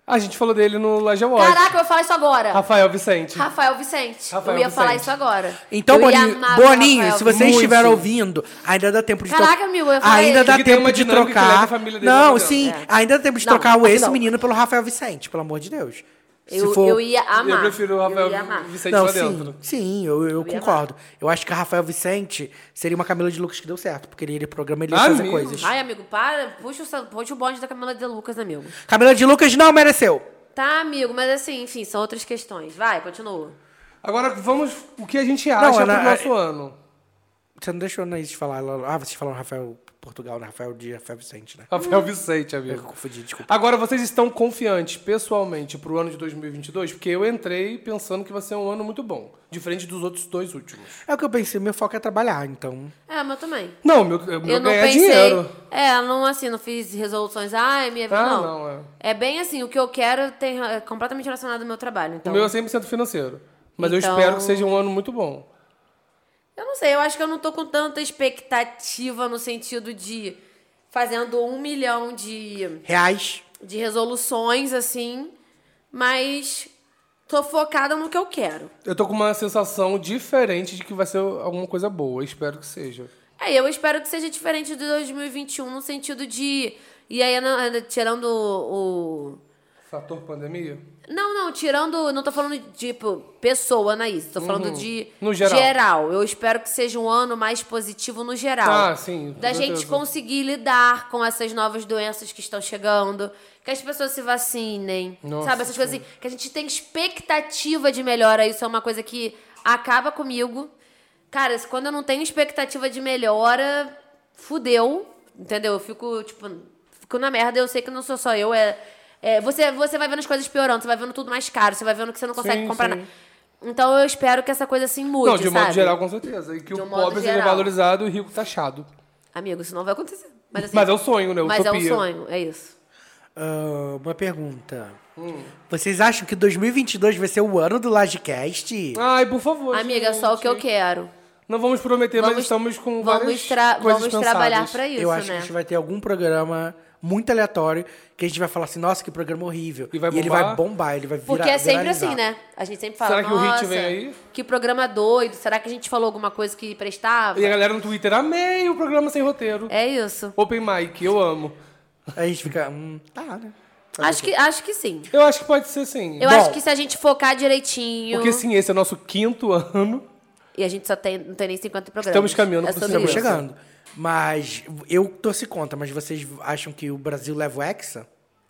A gente falou dele no Laja Watch. Caraca, eu vou falar isso agora. Rafael Vicente. Rafael Vicente. Rafael eu ia Vicente. falar isso agora. Então, eu ia Boninho, o Boninho se você Muito. estiver ouvindo, ainda dá tempo de Caraca, trocar. amigo, eu ia falar Ainda dá tempo de leva trocar. Não, sim, É. ainda dá tempo de Não, trocar aqui esse não. menino pelo Rafael Vicente, pelo amor de Deus. Se Eu, for- eu ia amar. Eu prefiro o Rafael Eu ia amar. Vicente Não, lá sim, dentro. sim, eu, eu ia concordo. Eu acho que a Rafael Vicente seria uma Camila de Lucas que deu certo, porque ele programa ele ia Ah, fazer amigo. coisas. Ai, amigo, para. Puxa o, puxa o bonde da Camila de Lucas, amigo. Camila de Lucas não mereceu. Tá, amigo, mas assim, enfim, são outras questões. Vai, continua. Agora vamos. O que a gente acha Não, pro Ana, nosso ano? Você não deixou a Anaís falar. ela- Ah, vocês falaram Rafael Portugal, né? Rafael de Rafael Vicente, né? Rafael Vicente, Eu amigo. confundi, desculpa. Agora, vocês estão confiantes pessoalmente pro ano de 2022? Porque eu entrei pensando que vai ser um ano muito bom. Diferente dos outros dois últimos. É o que eu pensei, meu foco é trabalhar, então. É, mas também. Não, meu, meu Eu não ganhar pensei. dinheiro. É, não assim, não fiz resoluções. Ai, minha vida. Ah, não. não, é. É bem assim, o que eu quero tem é completamente relacionado ao meu trabalho. Então, O meu é 100% financeiro. Mas eu Então- espero que seja um ano muito bom. Eu não sei, eu acho que eu não tô com tanta expectativa no sentido de fazendo um milhão de, Reais. de resoluções, assim, mas tô focada no que eu quero. Eu tô com uma sensação diferente de que vai ser alguma coisa boa. Espero que seja. É, eu espero que seja diferente de 2021 no sentido de. E aí, na- tirando o. Fator pandemia? Não, não, tirando. Não tô falando de, tipo, pessoa, Anaís. Tô falando de. Uhum. No geral. Eu espero que seja um ano mais positivo no geral. Ah, sim, Da gente certeza. conseguir lidar com essas novas doenças que estão chegando. Que as pessoas se vacinem. Nossa, sabe? Essas coisas assim. Que a gente tem expectativa de melhora. Isso é uma coisa que acaba comigo. Cara, quando eu não tenho expectativa de melhora, fudeu. Entendeu? Eu fico, tipo, fico na merda. Eu sei que não sou só eu. É, é, você, você vai vendo as coisas piorando, você vai vendo tudo mais caro, você vai vendo que você não consegue Sim, comprar sim. nada. Então eu espero que essa coisa assim mude, não, de sabe? modo geral, com certeza. E que De o um pobre seja geral. valorizado e o rico taxado. Amigo, isso não vai acontecer. Mas, assim, Mas é o sonho, né? Mas é um sonho, é isso. Ah, uma pergunta. Hum. Vocês acham que 2022 vai ser o ano do Lagecast? Ai, por favor. Amiga, é só o que eu gente. quero. Não vamos prometer, mas Vamos- estamos com Vamos, várias tra coisas vamos pensadas. trabalhar pra isso, eu acho né? que a gente vai ter algum programa muito aleatório que a gente vai falar assim, nossa, que programa horrível. E vai ele bombar? vai bombar, ele vai virar Porque é sempre viralizar. assim, né? A gente sempre fala, Será que o hit vem aí?" que programa doido. Será que a gente falou alguma coisa que prestava? E a galera no Twitter, amei o programa sem roteiro. É isso. Open Mic, eu amo. Aí a gente fica, hum, tá, né? Acho que, acho que sim. Eu acho que pode ser sim. Eu Bom. acho que se a gente focar direitinho... Porque sim, esse é o nosso quinto ano. E a gente só tem, não tem nem 50 programas. Estamos caminhando é pro Estamos isso. chegando. Mas eu torci contra, mas vocês acham que o Brasil leva o Hexa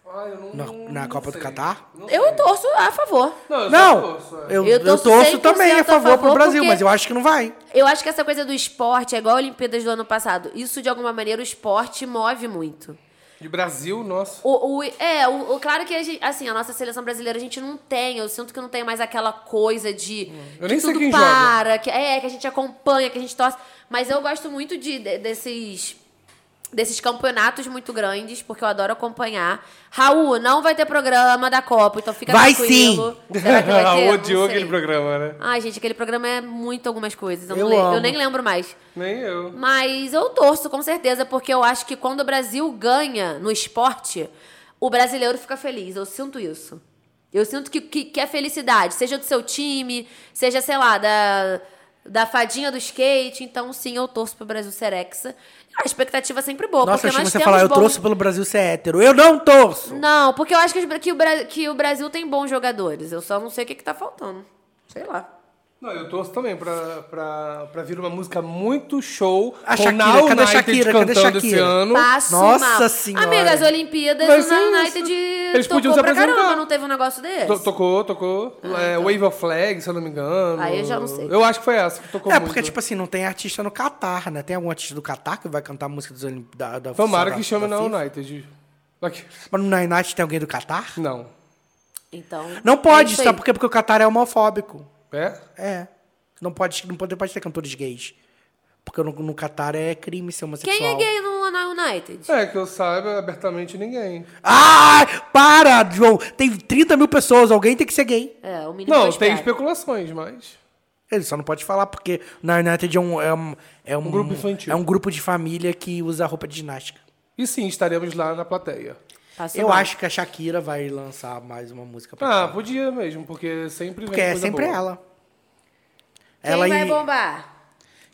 Ai, eu não, na, na Copa do Catar? Eu torço a favor. Não, eu Não, torço, é. eu, Eu eu torço torço 100% também a a favor, favor pro Brasil, mas eu acho que não vai. Eu acho que essa coisa do esporte é igual a Olimpíadas do ano passado. Isso, de alguma maneira, o esporte move muito. De Brasil, nossa. O, o- é, o, o- claro que a gente, assim, a nossa seleção brasileira a gente não tem. Eu sinto que não tem mais aquela coisa de. Eu que nem sei tudo quem joga. para, que, é, que a gente acompanha, que a gente torce. Mas eu gosto muito de, de- desses. Desses campeonatos muito grandes, porque eu adoro acompanhar. Raul, não vai ter programa da Copa, então fica Vai tranquilo. Será que vai ter? Não Odiou aquele programa, né? Ai, gente, aquele programa é muito algumas coisas. Eu, Eu eu nem lembro mais. Nem eu. Mas eu torço, com certeza, porque eu acho que quando o Brasil ganha no esporte, o brasileiro fica feliz. Eu sinto isso. Eu sinto que, que, que é felicidade, seja do seu time, seja, sei lá, da, da fadinha do skate. Então, sim, eu torço pro Brasil ser hexa. A expectativa é sempre boa, Nossa, porque eu nós você falar, eu bons... torço pelo Brasil ser hétero. Eu não torço! Não, porque eu acho que, que, o, que o Brasil tem bons jogadores. Eu só não sei o que, que tá faltando. Sei lá. Não, eu torço também pra, pra, pra vir uma música muito show. A com Shakira, Now cadê a Shakira? Cadê a cantando esse Shakira? ano. Passo Nossa mal. Senhora. Amiga, as Olimpíadas, Vai o ser United. Eles tocou podiam se pra apresentar. caramba, não teve um negócio desse? To- Tocou, tocou. é, Wave of Flag, se eu não me engano. Aí eu já não sei. Eu acho que foi essa que tocou É, muito. porque, tipo assim, não tem artista no Catar, né? Tem algum artista do Catar que vai cantar a música dos Olimp... da, da Tomara da- que chame da na FIFA? United. Aqui. Mas no United tem alguém do Catar? Não. Então. Não pode, é isso sabe por quê? Porque o Catar é homofóbico. É? É. Não pode, não pode, pode ter cantores gays. Porque no, no Catar é crime ser homossexual. Quem é gay no na United? É, que eu saiba abertamente ninguém. Ai, para, João. Tem 30 mil pessoas, alguém tem que ser gay. É, o menino Não, tem espero. especulações, mas. Ele só não pode falar porque na United é um, é um, é um, grupo infantil. É um grupo de família que usa roupa de ginástica. E sim, estaremos lá na plateia. Passou Eu acho que a Shakira vai lançar mais uma música pra Ah, podia mesmo, porque sempre Porque vem é coisa sempre boa. ela. Quem ela vai e... bombar?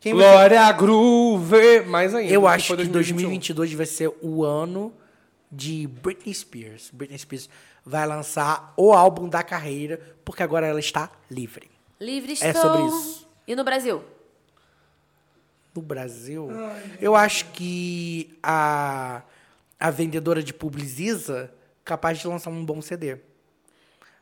Quem vai- Glória Groove! Mais ainda. Eu acho que 2021. 2022 vai ser o ano de Britney Spears. Britney Spears vai lançar o álbum da carreira, porque agora ela está livre. Livre É estou. sobre isso. E no Brasil? No Brasil, eu acho que a, a vendedora de Publiciza capaz de lançar um bom CD.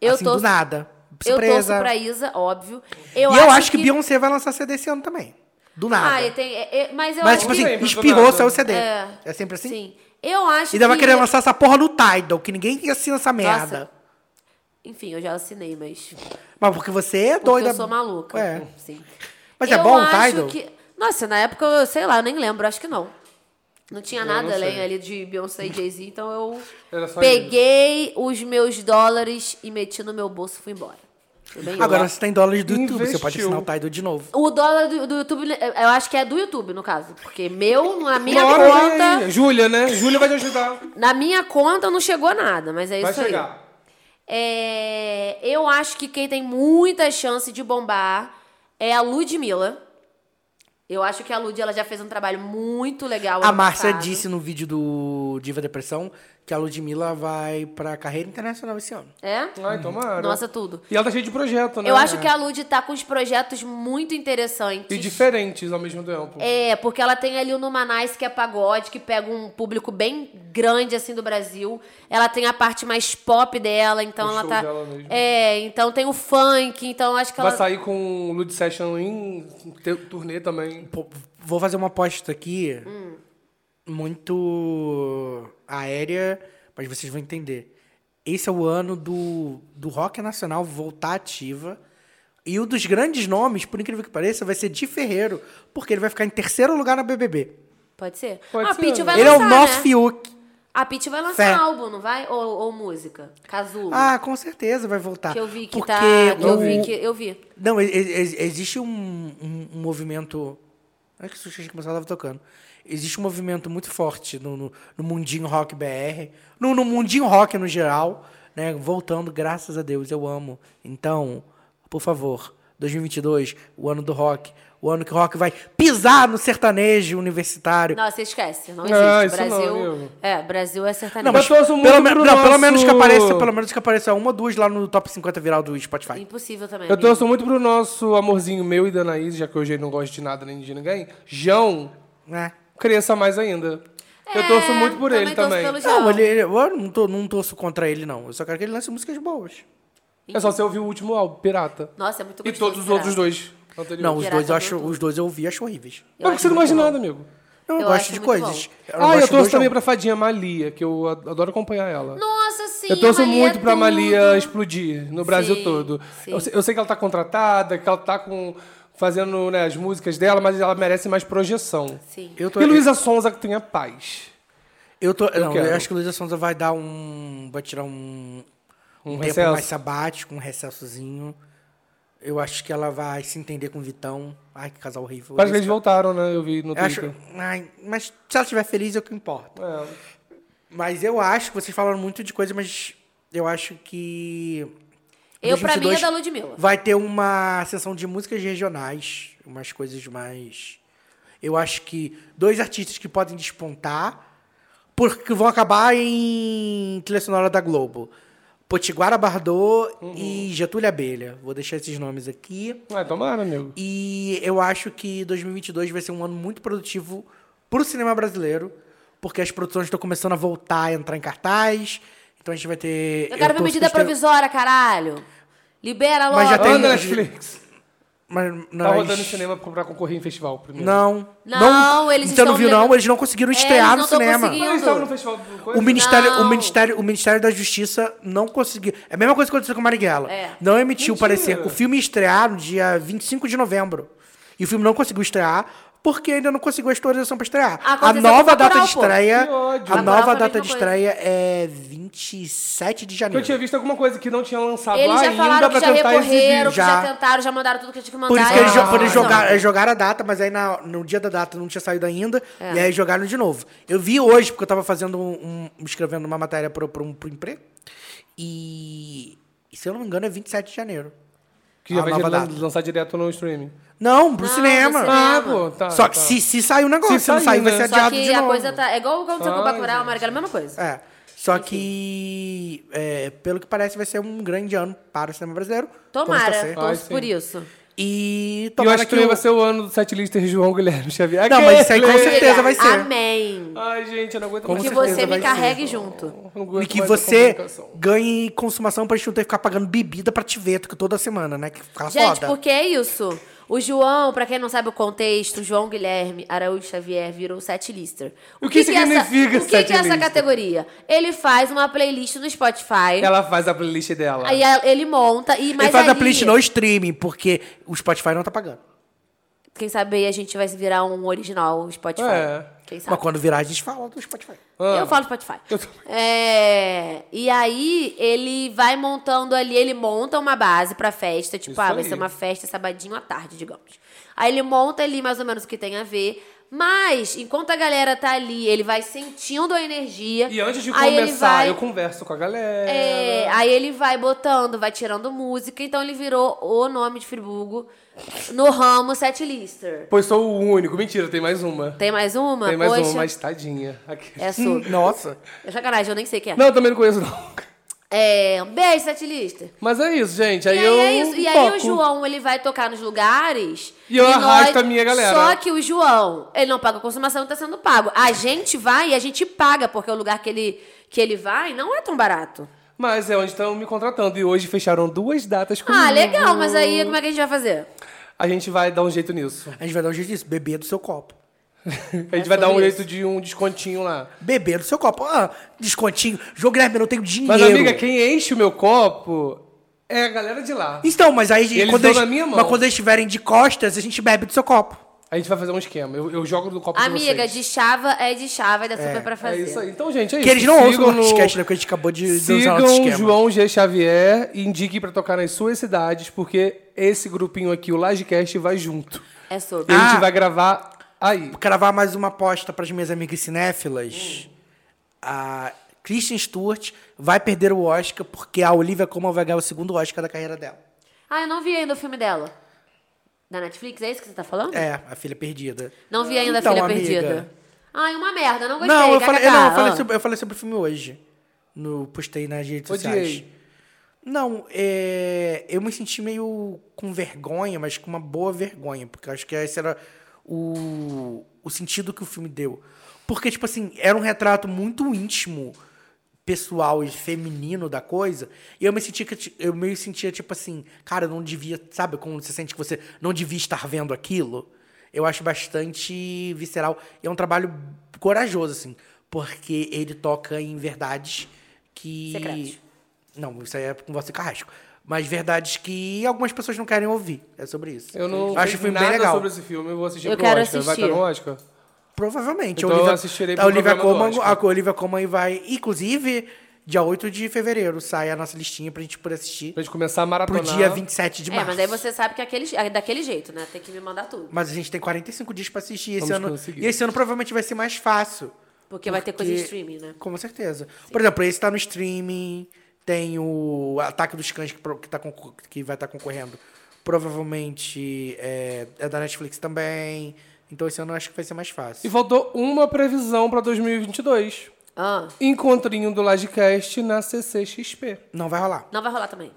Eu assim, torço, do nada. eu torço Surpresa. pra Isa, óbvio. e eu acho que, Beyoncé vai lançar CD esse ano também. Do nada. Ah, e tem, é- é- mas eu Mas, acho tipo que... assim, inspirou, nada. saiu o CD. É. É, sempre assim? Sim. Eu acho E ainda vai que... querer lançar essa porra no Tidal, que ninguém assina essa merda. Enfim, eu já assinei, mas... Mas porque você é Porque doida. eu sou maluca. É. Sim. Mas é Eu bom o acho Tidal? Que... Nossa, na época, eu, sei lá, eu nem lembro, acho que não. Não tinha nada não além ali de Beyoncé e Jay-Z, então eu peguei os meus dólares e meti no meu bolso e fui embora. Agora isso. você tem dólares do YouTube, você pode Investiu. assinar o Tidal de novo. O dólar do, do YouTube, eu acho que é do YouTube, no caso. Porque meu, na minha conta. aí. Júlia, né? Júlia vai te ajudar. Na minha conta não chegou nada, mas é Vai isso aí. chegar. É, eu acho que quem tem muita chance de bombar é a Ludmilla. Eu acho que a Lud ela já fez um trabalho muito legal. A Márcia passado. disse no vídeo do Diva Depressão que a Ludmilla vai pra carreira internacional esse ano. É? Ai, tomara. Nossa, tudo. E ela tá cheia de projeto, né? Eu acho que a Lud tá com os projetos muito interessantes. E diferentes ao mesmo tempo. É, porque ela tem ali o Numanais, que é pagode, que pega um público bem grande, assim, do Brasil. Ela tem a parte mais pop dela, então O ela show tá... dela mesmo. É, então tem o funk, então acho que Vai ela... sair com o Lud Session em turnê também. Pô, vou fazer uma aposta aqui Hum. Muito aérea, mas vocês vão entender. Esse é o ano do, do rock nacional voltar ativa. E um dos grandes nomes, por incrível que pareça, vai ser Di Ferreiro, porque ele vai ficar em terceiro lugar na BBB. Pode ser? Pode a ser. Pitty vai ele é lançar, o nosso né? Fiuk. A Pitty vai lançar Fé. álbum, não vai? Ou, ou música? Casulo. Ah, com certeza vai voltar. que eu vi que porque tá... Que eu o- vi que... Eu vi. Não, existe um, um, um movimento. Olha que susto que começava tocando. Existe um movimento muito forte no, no, no mundinho rock BR, no, no mundinho rock no geral, né? Voltando, graças a Deus, eu amo. Então, por favor, 2022, o ano do rock, o ano que o rock vai pisar no sertanejo universitário. Não, você esquece. Não Ah, existe. isso não, Brasil... amigo. é, Brasil é sertanejo. Não, mas muito pelo, me- não, pelo menos que nosso- apareça, pelo menos que apareça uma ou duas lá no top 50 viral do Spotify. Impossível também. Eu amigo. torço muito pro nosso amorzinho meu e da Anaís, já que hoje ele não gosta de nada nem de ninguém. João Né? Cresça mais ainda. eu É, torço muito por ele também. pelo João. Não, ele, ele- eu não, tô, não torço contra ele, não. Eu só quero que ele lance músicas boas. É só você ouvir o último álbum, Pirata. Nossa, é muito E gostoso. todos os será? outros dois. anteriores. Não, os Pirata dois eu do acho, os dois eu ouvi e acho horríveis. Eu Mas acho você não gosta de nada, amigo. Eu, Eu gosto de coisas. Eu ah, eu torço também João. pra Fadinha Malia, que eu ad- adoro acompanhar ela. Nossa, sim. eu torço Maria muito pra tudo. Malia explodir no Brasil Sim, todo. sim. Eu sei, eu sei que ela tá contratada, que ela tá com, fazendo né, as músicas dela, mas ela merece mais projeção. Sim. Eu tô, E Luísa Sonza que tenha paz. eu tô, não, quero. eu acho que Luísa Sonza vai dar um, vai tirar um, Um tempo recesso. mais sabático, um recessozinho. Eu acho que ela vai se entender com o Vitão. Ai, que casal horrível. Parece que eles voltaram, né? Eu vi no eu acho, Twitter. ai, mas se ela estiver feliz, é o que importa. É. Mas eu acho que vocês falaram muito de coisa, mas eu acho que. Eu, pra mim, é 2022 da Ludmilla. Vai ter uma sessão de músicas regionais, umas coisas mais. Eu acho que dois artistas que podem despontar, porque vão acabar em trilha sonora da Globo. Potiguara Bardot e Getúlio Abelha. Vou deixar esses nomes aqui. Ué, tomara, amigo. E eu acho que 2022 vai ser um ano muito produtivo pro cinema brasileiro, porque as produções estão começando a voltar a entrar em cartaz. Então a gente vai ter. Eu quero ver torço medida provisória, caralho. Libera logo. Mas já tem- Netflix. Mas, Tá nós- rodando em cinema pra concorrer em festival primeiro. Não. Não, eles Você não viu, não? Eles não conseguiram É, estrear eles no não cinema. conseguindo. Eles estavam no festival do coisa? O Ministério, o, Não. Ministério, o Ministério da Justiça não conseguiu. É a mesma coisa que aconteceu com Marighella. É. Não emitiu Mentira. parecer. O filme ia estrear no dia 25 de novembro. E o filme não conseguiu estrear porque ainda não conseguiu a autorização pra estrear. A Aconteceu nova data de estreia, a nova a data de estreia é 27 de Eu janeiro. tinha visto alguma coisa que não tinha lançado Eles já ainda falaram que pra já tentar recorreram, exibir. que já. Já. tentaram, já mandaram tudo que tinha que mandar. Por isso que eles, por eles jogaram, jogaram a data, mas aí na- no dia da data não tinha saído ainda, É. e aí jogaram de novo. Eu vi hoje, porque eu tava fazendo um, um- escrevendo uma matéria pro, pro, pro emprego, e, e se eu não me engano é 27 de janeiro. Que já A vai nova lan- data. lançar direto no streaming. Não, pro Não, cinema. cinema. Ah, pô, tá. Só que tá. se, se sair o negócio, Se se, não sair, sair, vai né? ser Só adiado que de a novo. coisa tá. É igual aconteceu com o Ai, Bacurau, gente. Marighella, a mesma coisa. É. Só que, é, pelo que parece, vai ser um grande ano para o cinema brasileiro. Tomara, torço por isso. E E eu acho que que também o... vai ser o ano do setlister João Guilherme Xavier. Não, mas isso aí com certeza vai ser. Amém. Ai, gente, eu não aguento Com mais. que você me vai ser. carregue junto. Eu E que você ganhe consumação pra gente não ter que ficar pagando bebida pra te ver que toda semana, né? Que fica Gente, foda. porque é isso. O João, pra quem não sabe o contexto, João Guilherme Araújo Xavier virou setlister. O que é significa essa, O que, que é essa categoria? Ele faz uma playlist no Spotify. Ela faz a playlist dela. Aí a- ele monta e mas Ele faz a ali- playlist no streaming, porque o Spotify não tá pagando. Quem sabe aí a gente vai virar um original Spotify. É. Quem sabe? Mas quando virar, a gente fala do Spotify. Ah. Eu falo Spotify. Eu tô- É, e aí ele vai montando ali, ele monta uma base pra festa, tipo, Isso ah, vai aí. ser uma festa sabadinho à tarde, digamos. Aí ele monta ali mais ou menos o que tem a ver, mas enquanto a galera tá ali, ele vai sentindo a energia. E antes de começar, vai- eu converso com a galera. é, aí ele vai botando, vai tirando música, então ele virou o nome de Friburgo no ramo setlister. Pois sou o único. Mentira, tem mais uma. Tem mais uma? Tem mais Poxa, uma, mas tadinha. Aqui. É sobre. Nossa. É sacanagem, eu nem sei quem é. Não, eu também não conheço, não. É, um beijo, setlister. Mas é isso, gente. Aí e aí, eu é isso. E aí o. João, ele vai tocar nos lugares. E eu arrasto a minha galera. Só que o João, ele não paga consumação, tá sendo pago. A gente vai e a gente paga, porque o lugar que ele, que ele vai não é tão barato. Mas é onde estão me contratando. E hoje fecharam duas datas comigo. Ah, legal, mas aí como é que a gente vai fazer? A gente vai dar um jeito nisso. A gente vai dar um jeito disso, beber do seu copo. A gente É vai dar um sobre jeito de um descontinho lá. Beber do seu copo. Ah, descontinho. Jogo Guilherme, eu não tenho dinheiro. Mas, amiga, quem enche o meu copo é a galera de lá. Então, mas aí eles quando eles, na minha mão. mas quando eles estiverem de costas, a gente bebe do seu copo. A gente vai fazer um esquema. Eu, eu jogo do copo Amiga, de vocês. de chava é de chava e dá super pra É fazer. isso aí. Então, gente, é Que isso. eles não ouçam Sigam o nosso sketch, né? Porque a gente acabou de, de usar Sigam nosso esquema. João G. Xavier e indiquem pra tocar nas suas cidades, porque esse grupinho aqui, o Lagecast, vai junto. É sobre. E a Ah. gente vai gravar aí. Gravar mais uma aposta para as minhas amigas cinéfilas. A Kristen Stewart vai perder o Oscar porque a Olivia Colman vai ganhar o segundo Oscar da carreira dela. Ah, eu não vi ainda o filme dela. Da Netflix, é isso que você tá falando? É, a filha perdida. Não vi ainda Então, a Filha amiga. Perdida. Ai, uma merda, não gostei. não, eu falei, kkk. não, eu falei Ah. sobre, eu falei sobre o filme hoje. No, postei nas redes Odiei. sociais. Não, é, eu me senti meio com vergonha, mas com uma boa vergonha, porque eu acho que esse era o, o sentido que o filme deu. Porque, tipo assim, era um retrato muito íntimo, pessoal e feminino da coisa, e eu me sentia, que- eu me sentia tipo assim, cara, eu não devia, sabe, como você sente que você não devia estar vendo aquilo? Eu acho bastante visceral. E é um trabalho corajoso, assim, porque ele toca em verdades que. Secretas. Não, isso aí é com você carrasco. Mas verdades que algumas pessoas não querem ouvir. É sobre isso. Eu não acho o filme nada bem legal. sobre esse filme, eu vou assistir Eu pro quero Oscar. Vai assistir. estar no Oscar? Provavelmente. Então a eu Olivia, assistirei a pro Olivia Oscar. a Olivia Colman vai. Inclusive, dia 8 de fevereiro sai a nossa listinha pra gente poder assistir. Pra gente começar a Pro maratonar. dia 27 de É, março. mas aí você sabe que é, aquele, é daquele jeito, né? Tem que me mandar tudo. Mas a gente tem 45 dias pra assistir. Esse Vamos ano, conseguir. e esse ano provavelmente vai ser mais fácil. Porque vai ter coisa em Porque- streaming, né? Com certeza. Por exemplo, esse tá no streaming. Tem o Ataque dos Cães que, pro- que, tá que vai estar concorrendo. Provavelmente é, é da Netflix também. Então esse ano eu acho que vai ser mais E fácil. faltou uma previsão pra 2022. Ah, Encontrinho do Lagecast na CCXP. Não vai rolar. não vai rolar também.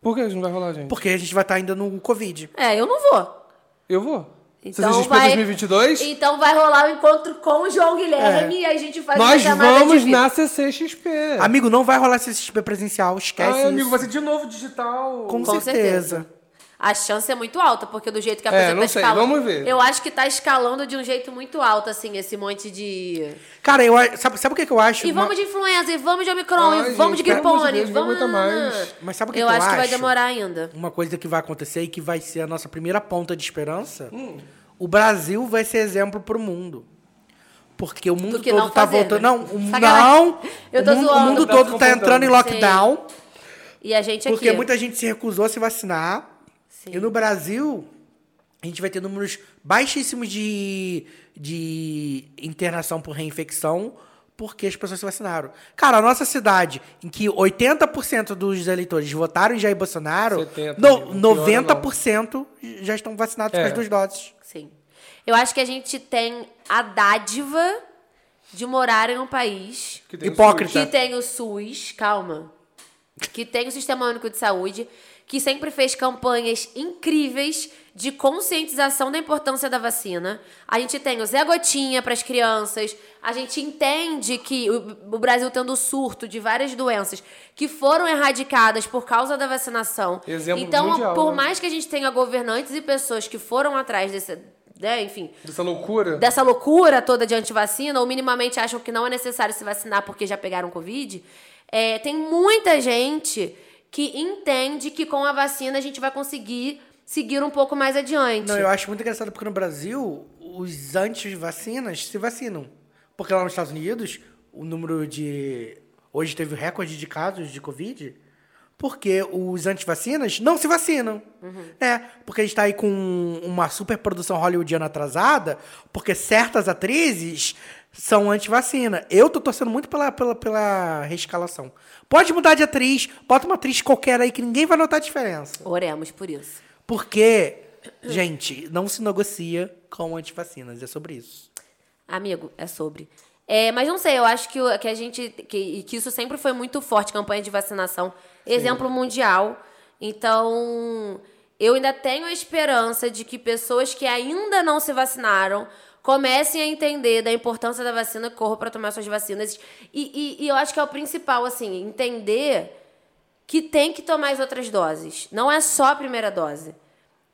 Por que não vai rolar, gente? Porque a gente vai estar ainda no Covid. É, eu não vou. Eu vou. Então CCXP vai, 2022? Então vai rolar o encontro com o João Guilherme e aí a gente faz Nós vamos na CCXP. Amigo, não vai rolar CCXP presencial. Esquece Ai, isso. amigo, vai ser de novo digital. Com, Com certeza. A chance é muito alta, porque do jeito que a É, coisa não tá sei, escalando. vamos ver. Eu acho que tá escalando de um jeito muito alto, assim, esse monte de. Cara, eu sabe, sabe o que, que eu acho? E Uma- vamos de influenza, e vamos de Omicron, Ai, e vamos gente, de gripone, Deus, vamos. aguenta mais. Mas sabe o que eu que eu acho que vai acho? demorar ainda. Uma coisa que vai acontecer e que vai ser a nossa primeira ponta de esperança. Hum. o Brasil vai ser exemplo pro mundo. Porque o mundo todo não tá fazer, voltando. né? Não, o Sacanagem. não. Eu tô o mundo, zoando. o mundo todo tá entrando em lockdown. E a gente aqui. Porque muita gente se recusou a se vacinar. Sim. E no Brasil, a gente vai ter números baixíssimos de, de internação por reinfecção porque as pessoas se vacinaram. Cara, a nossa cidade, em que 80% dos eleitores votaram em Jair Bolsonaro, 70, no, não piora, 90% já estão vacinados com É. as duas doses. Sim. Eu acho que a gente tem a dádiva de morar em um país Que tem Hipócrita. Que tem o SUS, calma, que tem o Sistema Único de Saúde, que sempre fez campanhas incríveis de conscientização da importância da vacina. A gente tem o Zé Gotinha para as crianças. A gente entende que o Brasil tendo surto de várias doenças que foram erradicadas por causa da vacinação. Exemplo então, mundial, por né? mais que a gente tenha governantes e pessoas que foram atrás desse, né, enfim, Dessa loucura. dessa loucura toda de antivacina, ou minimamente acham que não é necessário se vacinar porque já pegaram Covid, é, tem muita gente que entende que com a vacina a gente vai conseguir seguir um pouco mais adiante. Não, eu acho muito engraçado porque no Brasil, os anti-vacinas se vacinam. Porque lá nos Estados Unidos, o número de. Hoje teve recorde de casos de Covid. Porque os antivacinas não se vacinam. Né? Porque a gente tá aí com uma superprodução hollywoodiana atrasada, porque certas atrizes são anti-vacina. Eu tô torcendo muito pela, pela, pela reescalação. Pode mudar de atriz, bota uma atriz qualquer aí que ninguém vai notar a diferença. Oremos por isso. Porque, gente, não se negocia com antivacinas. É sobre isso. Amigo, é sobre. É, mas não sei, eu acho que, que a gente. Que, que isso sempre foi muito forte, campanha de vacinação. Exemplo mundial. Então, eu ainda tenho a esperança de que pessoas que ainda não se vacinaram comecem a entender da importância da vacina, corram para tomar suas vacinas. E, e- e eu acho que é o principal, assim, entender que tem que tomar as outras doses. Não é só a primeira dose.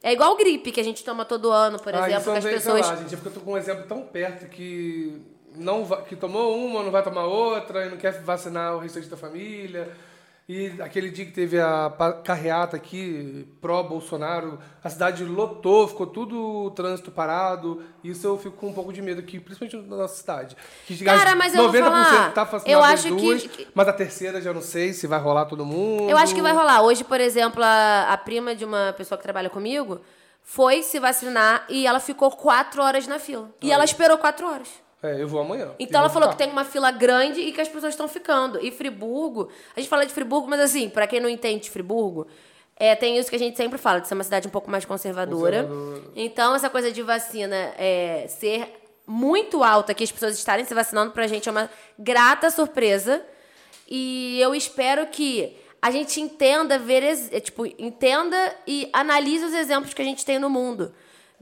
É igual gripe que a gente toma todo ano, por Ah, exemplo, que as pessoas. gente, é porque eu tô com um exemplo tão perto que não que tomou uma, não vai tomar outra, e não quer vacinar o restante da família. E aquele dia que teve a carreata aqui, pró-Bolsonaro, a cidade lotou, ficou tudo o trânsito parado. Isso eu fico com um pouco de medo aqui, principalmente na nossa cidade. Que Cara, mas eu vou 90% falar, tá eu acho que- duas, que- mas a terceira já não sei se vai rolar todo mundo. Eu acho que vai rolar. Hoje, por exemplo, a, a prima de uma pessoa que trabalha comigo foi se vacinar e ela ficou quatro horas na fila. E ela esperou quatro horas. É, eu vou amanhã. Então ela falou que ficar. tem uma fila grande e que as pessoas estão ficando. E Friburgo, a gente fala de Friburgo, mas assim, pra quem não entende de Friburgo, é, tem isso que a gente sempre fala, de ser uma cidade um pouco mais conservadora. Conservadora. Então, essa coisa de vacina é, ser muito alta, que as pessoas estarem se vacinando, pra gente é uma grata surpresa. E eu espero que a gente entenda, ver, é, tipo, entenda e analise os exemplos que a gente tem no mundo.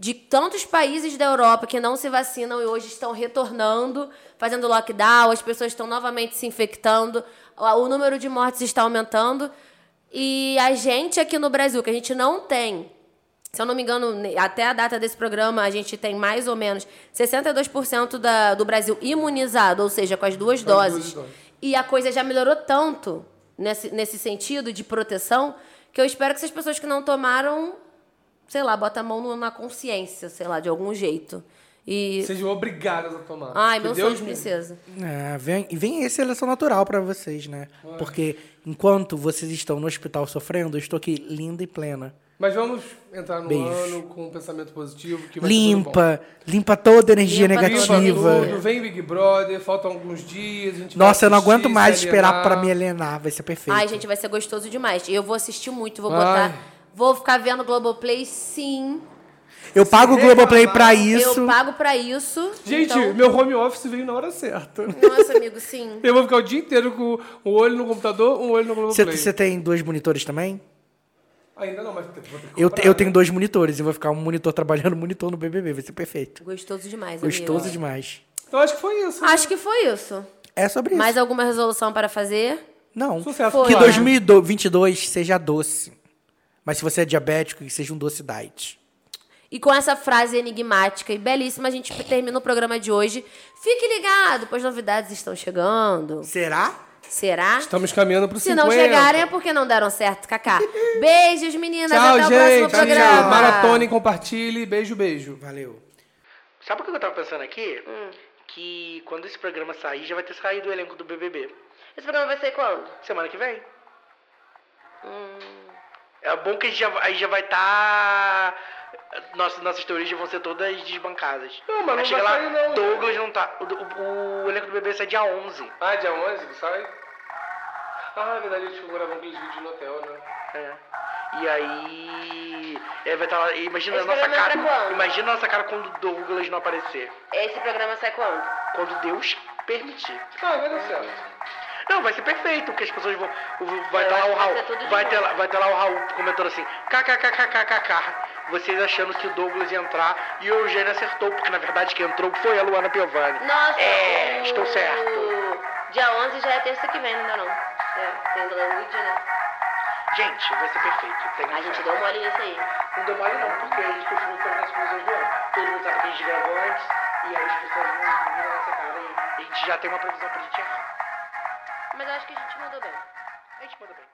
De tantos países da Europa que não se vacinam e hoje estão retornando, fazendo lockdown, as pessoas estão novamente se infectando, o número de mortes está aumentando. E a gente aqui no Brasil, que a gente não tem se eu não me engano, até a data desse programa, a gente tem mais ou menos 62% da, do Brasil imunizado, ou seja, com as duas Com as duas doses. doses. E a coisa já melhorou tanto nesse, nesse sentido de proteção que eu espero que essas pessoas que não tomaram, sei lá, botem a mão no- na consciência, sei lá, de algum jeito. E. Sejam obrigadas a tomar. Ai, Que meu Deus sonho de princesa. É, vem, e vem essa seleção natural pra vocês, né? Porque enquanto vocês estão no hospital sofrendo, eu estou aqui linda e plena. Mas vamos entrar no Beijo. ano com um pensamento positivo. Que vai ser tudo bom. Limpa, limpa toda a energia Limpa Limpa negativa. tudo, vem Big Brother, faltam alguns dias. A gente Nossa, eu não aguento mais esperar pra me alienar, vai ser perfeito. Ai, gente, vai ser gostoso demais. E eu vou assistir muito, vou Ai. botar. Vou ficar vendo Globoplay, sim. eu pago o Globoplay pra isso. Eu pago pra isso. Gente, então- meu home office veio na hora certa. Nossa, amigo, sim. Eu vou ficar o dia inteiro com um olho no computador, um olho no Globoplay. você tem dois monitores também? Ainda não, mas vou ter que Eu, comprar, eu né? tenho dois monitores. Eu vou ficar um monitor trabalhando, um monitor no BBB. Vai ser perfeito. Gostoso demais, Gostoso amigo. demais. Então acho que foi isso. Acho que foi isso. É sobre isso. Mais alguma resolução para fazer? Não. Sucesso. Foi. Que Claro. 2022 seja doce. Mas se você é diabético, que seja um doce diet. E com essa frase enigmática e belíssima, a gente termina o programa de hoje. Fique ligado, pois novidades estão chegando. Será? Será? Estamos caminhando pro Se 50. não chegarem é porque não deram certo, Kaká. Beijos, meninas. Tchau, Até o gente. próximo programa. Maratone, compartilhe. Beijo, beijo. Valeu. Sabe o que eu tava pensando aqui? Hum. Que quando esse programa sair, já vai ter saído o elenco do BBB. Esse programa vai ser quando? Semana que vem. Hum. É bom que a gente já, aí já vai estar. Nossas, nossas teorias já vão ser todas desbancadas. Não, mas não chega vai lá, sair não? Douglas não tá. O, o- o elenco do BBB sai dia 11. Ah, dia 11 que sai? Ah, é verdade, a gente ficou gravando aqueles vídeos no hotel, né? É. E aí. é, vai estar lá. Imagina Esse a nossa programa cara. Imagina a nossa cara quando o Douglas não aparecer. Esse programa sai quando? Quando Deus permitir. Ah, vai dar certo. Não, vai ser perfeito, porque as pessoas vão. Vai estar lá acho o que vai Raul. de Vai ter, lá, vai ter lá o Raul comentando assim, kkkkkkk. Vocês achando que o Douglas ia entrar e o Eugênio acertou, porque na verdade quem entrou foi a Luana Piovani. Nossa, É, o- estou certo. Dia 11 já é terça que vem, ainda não. É, tem o Luigi, né? Gente, vai ser perfeito. Tem A gente deu mole nisso aí. Não deu mole não, porque a gente continua fazendo as coisas do ano. Todo mundo sabe que a gente gravou antes e aí as pessoas vão vir na nossa cara e a gente já tem uma previsão pra gente errar. Mas eu acho que a gente mandou bem. A gente manda bem.